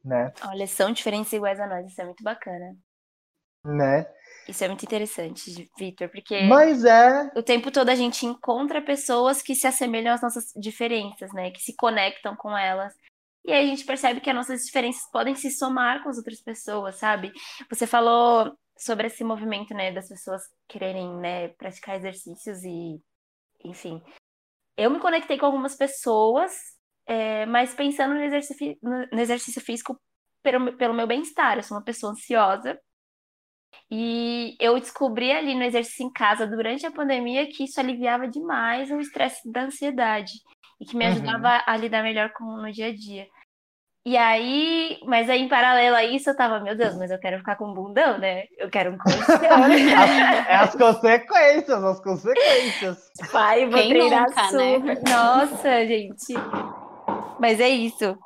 né? Olha, são diferentes iguais a nós, isso é muito bacana. Né? Isso é muito interessante, Victor, porque Mas é... o tempo todo a gente encontra pessoas que se assemelham às nossas diferenças, né? Que se conectam com elas. E aí a gente percebe que as nossas diferenças podem se somar com as outras pessoas, sabe? Você falou sobre esse movimento, né, das pessoas quererem, né, praticar exercícios e, enfim. Eu me conectei com algumas pessoas, é, mas pensando no exercício, no exercício físico pelo, pelo meu bem-estar. Eu sou uma pessoa ansiosa. E eu descobri ali no exercício em casa, durante a pandemia, que isso aliviava demais o estresse da ansiedade e que me uhum. ajudava uhum. a lidar melhor com no dia a dia. E aí, mas aí em paralelo a isso, eu tava, meu Deus, mas eu quero ficar com um bundão, né? Eu quero um colesterol. é as consequências, as consequências. Pai, vou Quem treinar nunca, Né? Nossa, gente. Mas é isso.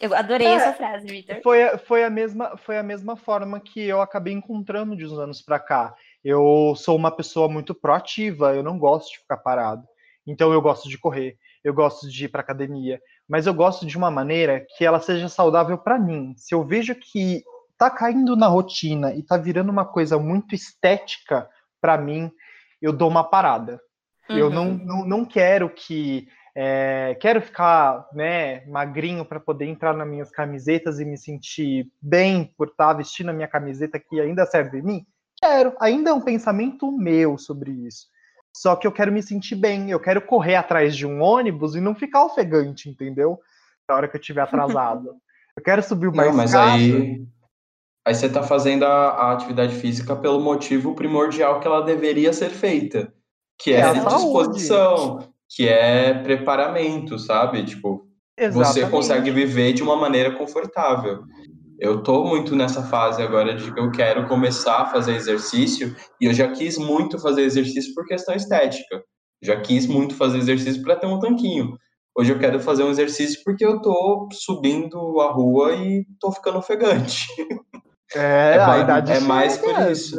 Eu adorei é, essa frase, Victor. Foi, foi, a mesma, foi a mesma forma que eu acabei encontrando de uns anos para cá. Eu sou uma pessoa muito proativa, eu não gosto de ficar parado. Então eu gosto de correr, eu gosto de ir para academia, mas eu gosto de uma maneira que ela seja saudável para mim. Se eu vejo que tá caindo na rotina e tá virando uma coisa muito estética para mim, eu dou uma parada. Uhum. Eu não, não, não quero que é, quero ficar né, magrinho para poder entrar nas minhas camisetas e me sentir bem por estar tá vestindo a minha camiseta que ainda serve em mim? Quero. Ainda é um pensamento meu sobre isso. Só que eu quero me sentir bem, eu quero correr atrás de um ônibus e não ficar ofegante, entendeu? Na hora que eu estiver atrasado. eu quero subir o mais mas aí, aí você está fazendo a, a, atividade física pelo motivo primordial que ela deveria ser feita, que é, é a disposição. que é preparamento, sabe? Tipo, Exatamente. você consegue viver de uma maneira confortável. Eu tô muito nessa fase agora de que eu quero começar a fazer exercício e eu já quis muito fazer exercício por questão estética. Já quis muito fazer exercício para ter um tanquinho. Hoje eu quero fazer um exercício porque eu tô subindo a rua e tô ficando ofegante. É, é a idade é mais por isso.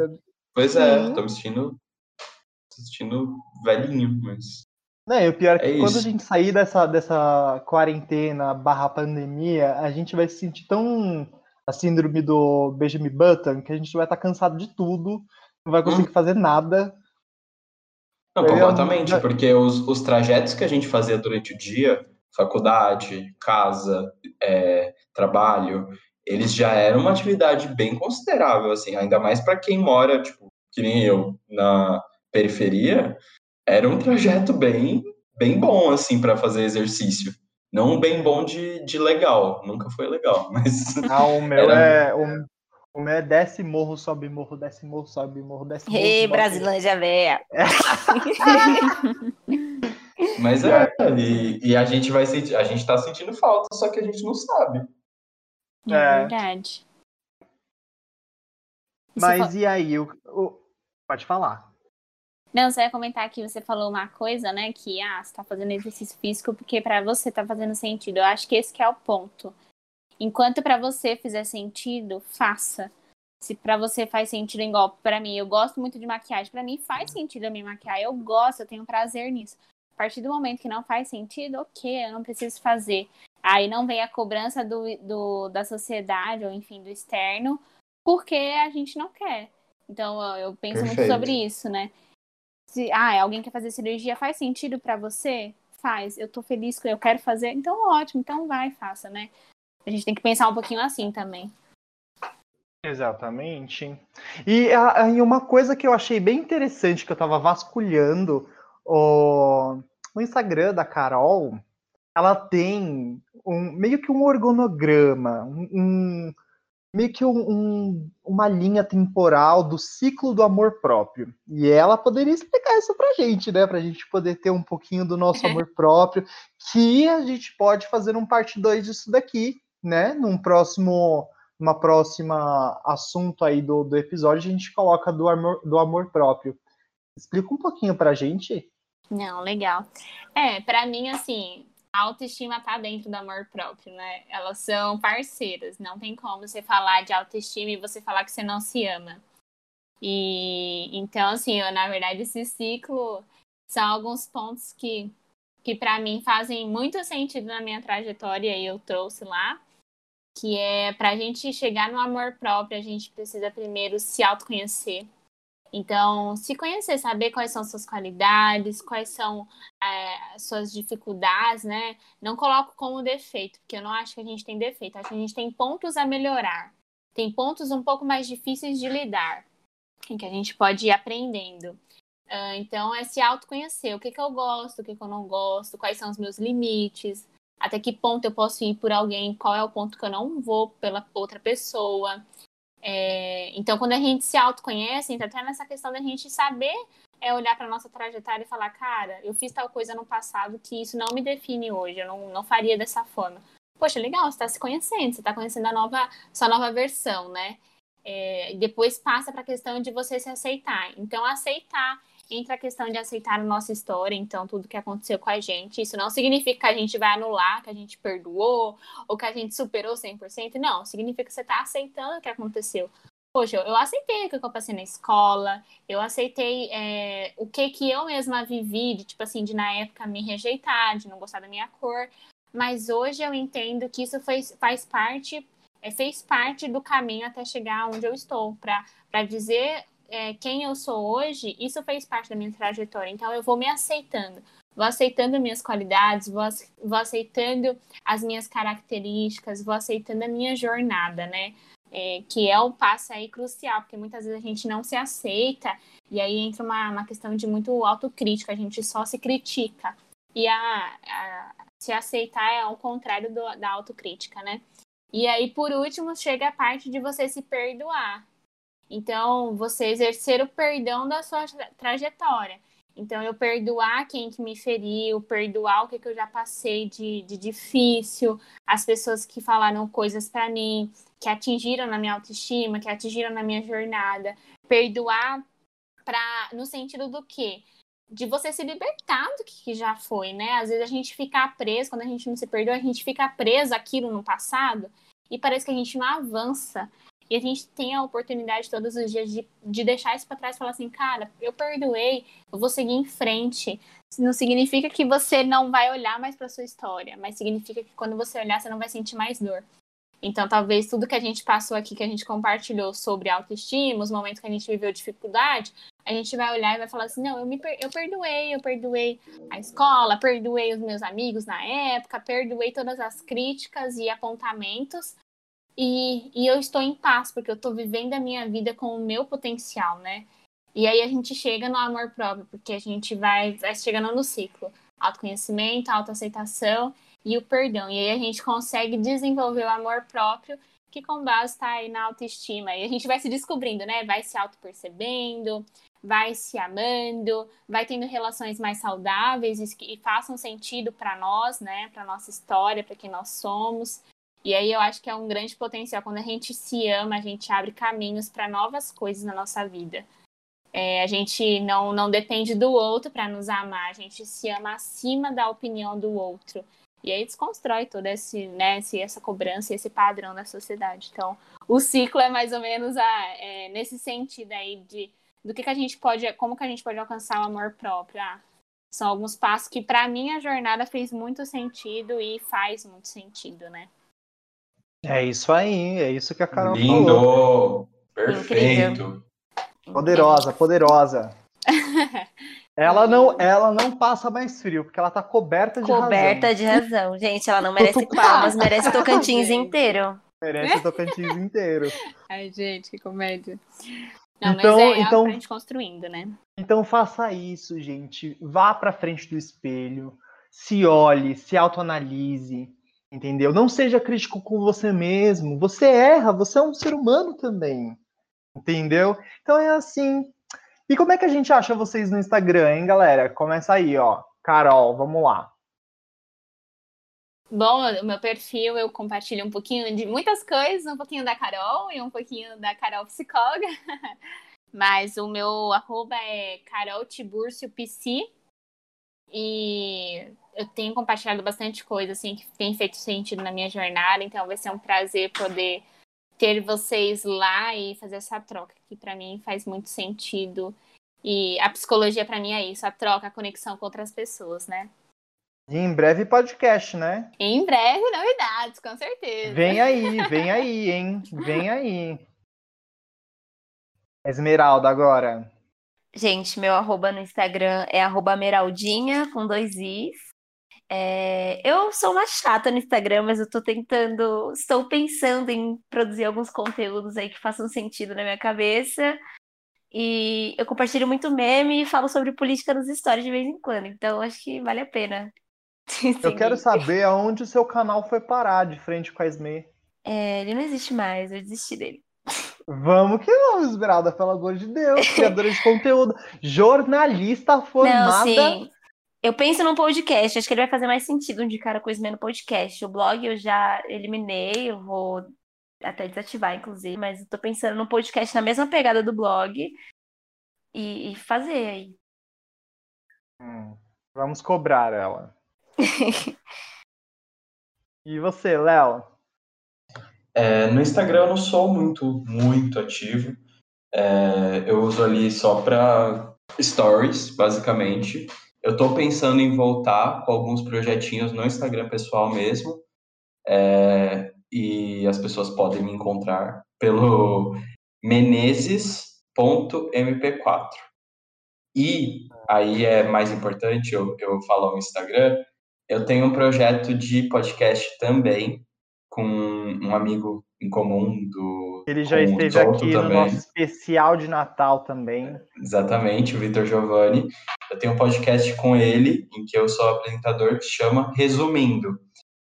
Pois é, Sim. tô me sentindo, tô me sentindo velhinho, mas. Não, e o pior é que é quando a gente sair dessa, dessa quarentena barra pandemia, a gente vai se sentir tão a síndrome do Benjamin Button que a gente vai estar tá cansado de tudo, não vai conseguir hum. fazer nada. Não, completamente, porque os, os trajetos que a gente fazia durante o dia, faculdade, casa, é, trabalho, eles já eram uma atividade bem considerável, assim, ainda mais para quem mora, tipo, que nem eu, na periferia, era um trajeto bem, bem bom, assim, para fazer exercício. Não bem bom de, de legal, nunca foi legal, mas. Ah, o meu era... é. O, o meu é desce morro, sobe morro, desce morro, sobe morro, desce morro. Ei, Brasilândia véia! mas é, e, e, a gente vai sentir, a gente tá sentindo falta, só que a gente não sabe. É, é. verdade. Mas e aí? O, o... Pode falar. Não, você ia comentar que você falou uma coisa, né? Que ah, você tá fazendo exercício físico porque para você tá fazendo sentido. Eu acho que esse que é o ponto. Enquanto para você fizer sentido, faça. Se para você faz sentido igual para mim, eu gosto muito de maquiagem, para mim faz sentido eu me maquiar, eu gosto, eu tenho prazer nisso. A partir do momento que não faz sentido, ok, eu não preciso fazer. Aí não vem a cobrança do, do, da sociedade, ou enfim, do externo, porque a gente não quer. Então eu penso Perfeito. muito sobre isso, né? Se ah, alguém quer fazer cirurgia, faz sentido para você? Faz. Eu tô feliz que eu quero fazer, então ótimo, então vai, faça, né? A gente tem que pensar um pouquinho assim também. Exatamente. E, e uma coisa que eu achei bem interessante, que eu tava vasculhando o, o Instagram da Carol, ela tem um, meio que um organograma, um, um meio que um, uma linha temporal do ciclo do amor próprio. E ela poderia explicar isso pra gente, né? Pra gente poder ter um pouquinho do nosso amor próprio, que a gente pode fazer um parte 2 disso daqui, né? Num próximo, uma próxima assunto aí do, do episódio, a gente coloca do amor, do amor próprio. Explica um pouquinho pra gente. Não, legal. É, para mim, assim, a autoestima tá dentro do amor próprio, né? Elas são parceiras. Não tem como você falar de autoestima e você falar que você não se ama. E então, assim, eu, na verdade, esse ciclo são alguns pontos que, que para mim fazem muito sentido na minha trajetória e eu trouxe lá. Que é para a gente chegar no amor próprio, a gente precisa primeiro se autoconhecer, então, se conhecer, saber quais são suas qualidades, quais são é, suas dificuldades, né? Não coloco como defeito, porque eu não acho que a gente tem defeito, acho que a gente tem pontos a melhorar. Tem pontos um pouco mais difíceis de lidar, em que a gente pode ir aprendendo. Uh, então, é se autoconhecer. O que, que eu gosto, o que, que eu não gosto, quais são os meus limites, até que ponto eu posso ir por alguém, qual é o ponto que eu não vou pela outra pessoa. É, então, quando a gente se autoconhece, entra até nessa questão da gente saber é, olhar para nossa trajetória e falar, cara, eu fiz tal coisa no passado que isso não me define hoje, eu não, não faria dessa forma. Poxa, legal, você está se conhecendo, você está conhecendo a nova, sua nova versão, né? É, depois passa para a questão de você se aceitar. Então, aceitar entra a questão de aceitar a nossa história, então tudo que aconteceu com a gente. Isso não significa que a gente vai anular, que a gente perdoou, ou que a gente superou 100%. Não, significa que você está aceitando o que aconteceu. Poxa, eu aceitei o que eu passei na escola, eu aceitei é, o que que eu mesma vivi, de tipo assim, de na época me rejeitar, de não gostar da minha cor. Mas hoje eu entendo que isso fez, faz parte, é, fez parte do caminho até chegar onde eu estou, para dizer é, quem eu sou hoje, isso fez parte da minha trajetória. Então eu vou me aceitando, vou aceitando minhas qualidades, vou, vou aceitando as minhas características, vou aceitando a minha jornada, né? É, que é o passo aí crucial, porque muitas vezes a gente não se aceita e aí entra uma, uma questão de muito autocrítica, a gente só se critica. E a, a se aceitar é ao contrário do, da autocrítica, né? E aí, por último, chega a parte de você se perdoar. Então, você exercer o perdão da sua trajetória. Então, eu perdoar quem que me feriu, perdoar o que, que eu já passei de, de difícil, as pessoas que falaram coisas para mim, que atingiram na minha autoestima, que atingiram na minha jornada. Perdoar pra, no sentido do quê? De você se libertar do que já foi, né? Às vezes a gente fica preso, quando a gente não se perdoa, a gente fica preso aquilo no passado e parece que a gente não avança. E a gente tem a oportunidade todos os dias de, de deixar isso para trás e falar assim, cara, eu perdoei, eu vou seguir em frente. Não significa que você não vai olhar mais para sua história, mas significa que quando você olhar, você não vai sentir mais dor. Então, talvez tudo que a gente passou aqui, que a gente compartilhou sobre autoestima, os momentos que a gente viveu dificuldade, a gente vai olhar e vai falar assim: não, eu, me per eu perdoei, eu perdoei a escola, perdoei os meus amigos na época, perdoei todas as críticas e apontamentos, e, e eu estou em paz, porque eu estou vivendo a minha vida com o meu potencial, né? E aí a gente chega no amor próprio, porque a gente vai, vai chegando no ciclo. Autoconhecimento, autoaceitação e o perdão. E aí a gente consegue desenvolver o amor próprio, que com base está aí na autoestima. E a gente vai se descobrindo, né? Vai se auto-percebendo, vai se amando, vai tendo relações mais saudáveis e, façam sentido para nós, né? Para nossa história, para quem nós somos. E aí eu acho que é um grande potencial. Quando a gente se ama, a gente abre caminhos para novas coisas na nossa vida. É, a gente não, não depende do outro para nos amar, a gente se ama acima da opinião do outro. E aí desconstrói toda esse, né, esse, essa cobrança esse padrão da sociedade. Então, o ciclo é mais ou menos a, é, nesse sentido aí de do que, que a gente pode, como que a gente pode alcançar o amor próprio. Ah, são alguns passos que para mim a jornada fez muito sentido e faz muito sentido, né? É isso aí, é isso que a Carol Lindo! falou. Perfeito! Poderosa, poderosa. Ela não, ela não passa mais frio, porque ela tá coberta de Coberta razão. de razão. Gente, ela não merece palmas, merece Tocantins inteiro. Merece Tocantins inteiro. Ai, gente, que comédia. Não, Então- mas é, é então- pra gente construindo, né? Então faça isso, gente. Vá pra frente do espelho, se olhe, se autoanalise, entendeu? Não seja crítico com você mesmo. Você erra, você é um ser humano também. Entendeu? Então é assim. E como é que a gente acha vocês no Instagram, hein, galera? Começa aí, ó. Carol, vamos lá. Bom, o meu perfil eu compartilho um pouquinho de muitas coisas, um pouquinho da Carol e um pouquinho da Carol psicóloga. Mas o meu arroba é Carol Tiburcio PC. E eu tenho compartilhado bastante coisa assim que tem feito sentido na minha jornada, então vai ser um prazer poder ter vocês lá e fazer essa troca que para mim faz muito sentido. E a psicologia para mim é isso, a troca, a conexão com outras pessoas, né? E em breve podcast, né? Em breve, novidades, com certeza. Vem aí, vem aí, hein? Vem aí. Esmeralda agora. Gente, meu arroba no Instagram é arroba meraldinha, com dois is. É, eu sou uma chata no Instagram, mas eu tô tentando, estou pensando em produzir alguns conteúdos aí que façam sentido na minha cabeça. E eu compartilho muito meme e falo sobre política nos stories de vez em quando, então acho que vale a pena. Eu quero saber aonde o seu canal foi parar de frente com a Esme. É, ele não existe mais, eu desisti dele. Vamos que vamos, Esmeralda, pelo amor de Deus. Criadora de conteúdo. Jornalista Não, formada. sim. Eu penso num podcast, acho que ele vai fazer mais sentido um de cara com esse no podcast. O blog eu já eliminei, eu vou até desativar, inclusive, mas eu tô pensando num podcast na mesma pegada do blog e, e fazer aí. Hum, vamos cobrar ela. E você, Léo? É, no Instagram eu não sou muito, muito ativo. É, eu uso ali só para stories, basicamente. Eu estou pensando em voltar com alguns projetinhos no Instagram pessoal mesmo. É, e as pessoas podem me encontrar pelo menezes.mp4. E aí é mais importante eu, eu falar o Instagram. Eu tenho um projeto de podcast também com um amigo em comum do. Ele já esteve aqui no também. nosso especial de Natal também. Exatamente, o Vitor Giovanni. Eu tenho um podcast com ele, em que eu sou apresentador, que chama Resumindo.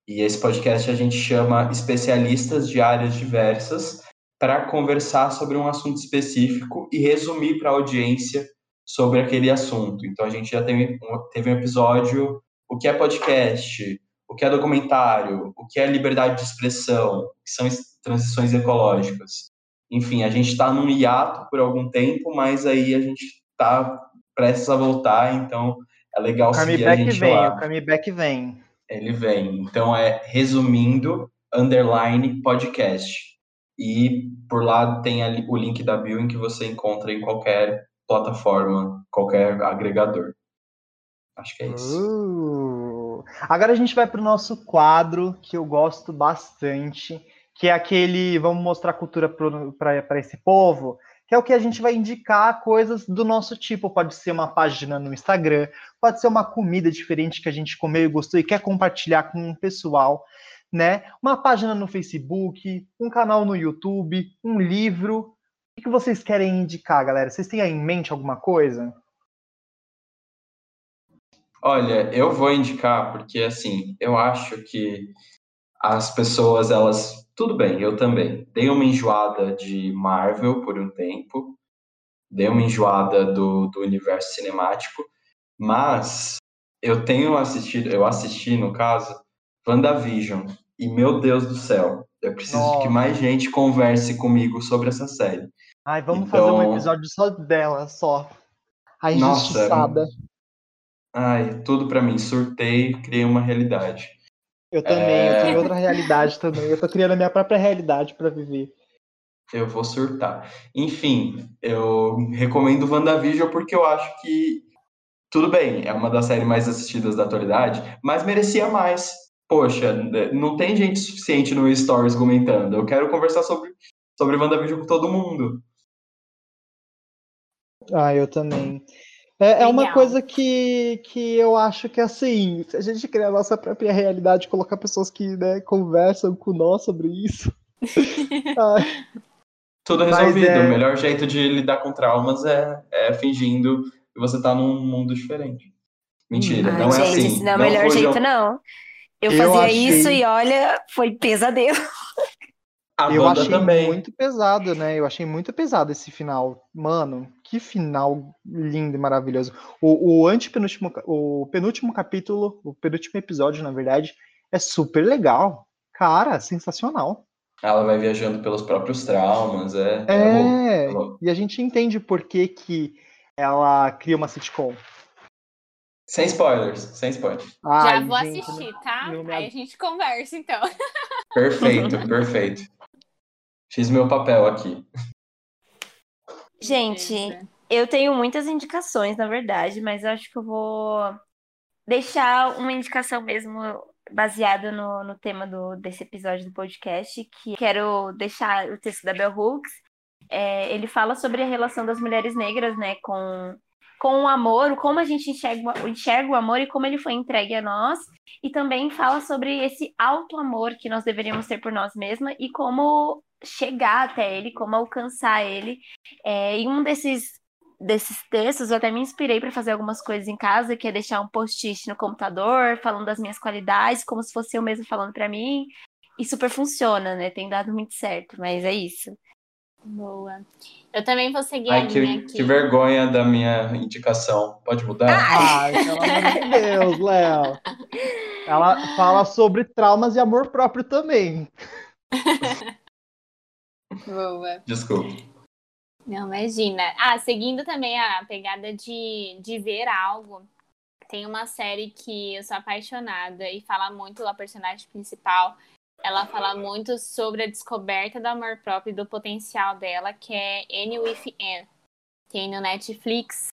E esse podcast a gente chama especialistas de áreas diversas para conversar sobre um assunto específico e resumir para a audiência sobre aquele assunto. Então a gente já teve, teve um episódio o que é podcast, o que é documentário, o que é liberdade de expressão, o que são transições ecológicas. Enfim, a gente está num hiato por algum tempo, mas aí a gente está prestes a voltar, então é legal o seguir a gente vem, lá. O Camiback vem. Ele vem. Então é resumindo, underline podcast. E por lá tem o link da bio em que você encontra em qualquer plataforma, qualquer agregador. Acho que é isso. Uh, agora a gente vai para o nosso quadro que eu gosto bastante, que é aquele vamos mostrar cultura para esse povo, que é o que a gente vai indicar coisas do nosso tipo. Pode ser uma página no Instagram, pode ser uma comida diferente que a gente comeu e gostou e quer compartilhar com o pessoal, né? Uma página no Facebook, um canal no YouTube, um livro. O que vocês querem indicar, galera? Vocês têm em mente alguma coisa? Olha, eu vou indicar porque assim, eu acho que as pessoas elas, tudo bem, eu também. Dei uma enjoada de Marvel por um tempo, dei uma enjoada do, do universo cinemático, mas eu tenho assistido, eu assisti no caso WandaVision e meu Deus do céu, eu preciso Nossa. que mais gente converse comigo sobre essa série. Ai, vamos então... fazer um então episódio só dela, só. A injustiçada. Nossa, Ai, tudo para mim. Surtei, criei uma realidade. Eu também, é... eu tenho outra realidade também. Eu tô criando a minha própria realidade para viver. Eu vou surtar. Enfim, eu recomendo WandaVision porque eu acho que tudo bem, é uma das séries mais assistidas da atualidade, mas merecia mais. Poxa, não tem gente suficiente no Stories comentando. Eu quero conversar sobre, sobre WandaVision com todo mundo. Ah, eu também. É, é uma coisa que, que eu acho que, assim, se a gente criar a nossa própria realidade, colocar pessoas que né, conversam com nós sobre isso. Tudo resolvido. É... O melhor jeito de lidar com traumas é, é fingindo que você tá num mundo diferente. Mentira, Ai, não gente, é assim. Esse não é o melhor jeito, não. Eu, eu fazia achei... isso e olha, foi pesadelo. A eu achei também. muito pesado, né? Eu achei muito pesado esse final. Mano, que final lindo e maravilhoso. O, o antepenúltimo, o penúltimo capítulo, o penúltimo episódio, na verdade, é super legal. Cara, sensacional. Ela vai viajando pelos próprios traumas, é. É, é e a gente entende por que, que ela cria uma sitcom. Sem spoilers, sem spoilers. Ai, Já vou gente, assistir, tá? Aí a gente conversa, então. Perfeito, perfeito. Fiz meu papel aqui. Gente, eu tenho muitas indicações, na verdade, mas eu acho que eu vou deixar uma indicação mesmo baseada no, no tema do, desse episódio do podcast, que quero deixar o texto da Bell Hooks. É, ele fala sobre a relação das mulheres negras, né, com, com o amor, como a gente enxerga, enxerga o amor e como ele foi entregue a nós, e também fala sobre esse alto amor que nós deveríamos ter por nós mesmas e como chegar até ele, como alcançar ele. É, e um desses desses textos, eu até me inspirei para fazer algumas coisas em casa, que é deixar um post-it no computador, falando das minhas qualidades, como se fosse eu mesmo falando para mim. E super funciona, né? Tem dado muito certo, mas é isso. Boa. Eu também vou seguir Ai, a que, minha aqui. Que vergonha da minha indicação. Pode mudar? Ai, pelo amor de Deus, Léo. Ela fala sobre traumas e amor próprio também. Boa. Desculpa. Não, imagina. Ah, seguindo também a pegada de, de ver algo, tem uma série que eu sou apaixonada e fala muito da personagem principal. Ela fala muito sobre a descoberta do amor próprio e do potencial dela, que é Annie with Anne. Tem no Netflix.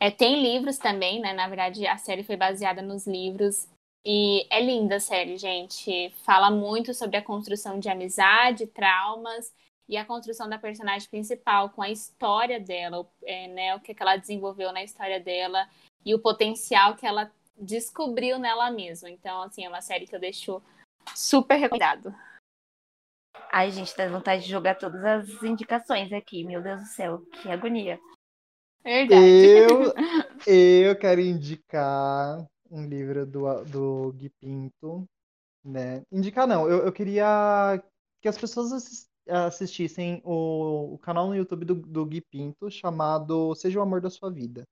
É, tem livros também, né? Na verdade, a série foi baseada nos livros. E é linda a série, gente. Fala muito sobre a construção de amizade, traumas e a construção da personagem principal, com a história dela, é, né, o que, que ela desenvolveu na história dela e o potencial que ela descobriu nela mesma. Então, assim, é uma série que eu deixo super recomendado. Ai, gente, dá vontade de jogar todas as indicações aqui. Meu Deus do céu, que agonia. Verdade. Eu, eu quero indicar um livro do, do Gui Pinto. Né? Indicar não, eu, eu queria que as pessoas assistissem o, o canal no YouTube do, do Gui Pinto chamado Seja o Amor da Sua Vida,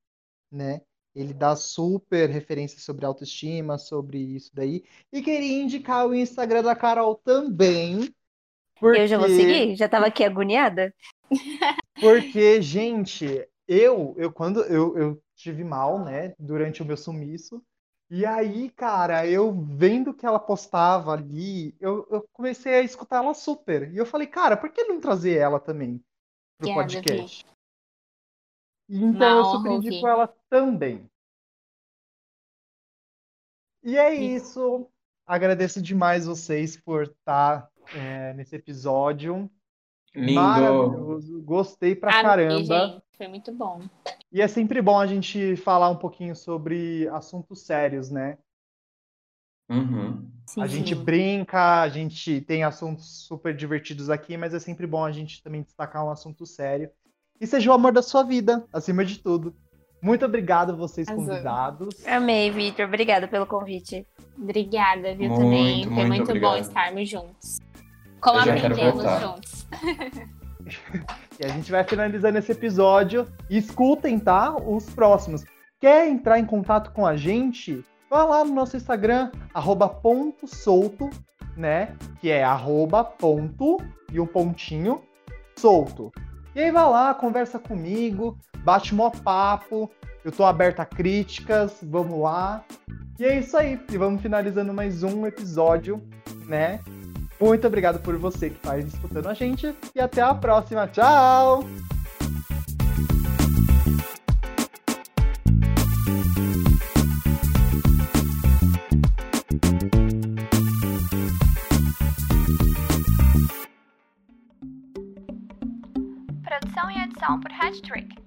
né? Ele dá super referências sobre autoestima, sobre isso daí. E queria indicar o Instagram da Carol também. Porque... Eu já vou seguir? Já tava aqui agoniada? Porque, gente, eu, eu quando eu, eu tive mal, né, durante o meu sumiço, e aí, cara, eu vendo que ela postava ali, eu, eu comecei a escutar ela super. E eu falei, cara, por que não trazer ela também pro podcast? Então eu indico ouvir. ela também. E é Sim. isso. Agradeço demais vocês por estar é, nesse episódio. Lindo. Maravilhoso. Gostei pra Amei, caramba. gente. Foi muito bom. E é sempre bom a gente falar um pouquinho sobre assuntos sérios, né? Uhum. A Sim. gente brinca, a gente tem assuntos super divertidos aqui, mas é sempre bom a gente também destacar um assunto sério. E seja o amor da sua vida, acima de tudo. Muito obrigado vocês Arrasou. convidados. Amei, Vitor. Obrigada pelo convite. Obrigada, viu, Muito, também. Foi muito muito bom obrigado. estarmos juntos. Como Eu já quero aprendemos juntos. E a gente vai finalizando esse episódio. E escutem, tá? Os próximos. Quer entrar em contato com a gente? Vá lá no nosso Instagram, arroba ponto solto, né? Que é arroba ponto e um pontinho solto. E aí vai lá, conversa comigo, bate mó papo. Eu tô aberto a críticas, vamos lá. E é isso aí. E vamos finalizando mais um episódio, né? Muito obrigado por você que está escutando a gente. E até a próxima. Tchau! Produção e edição por Hattrick.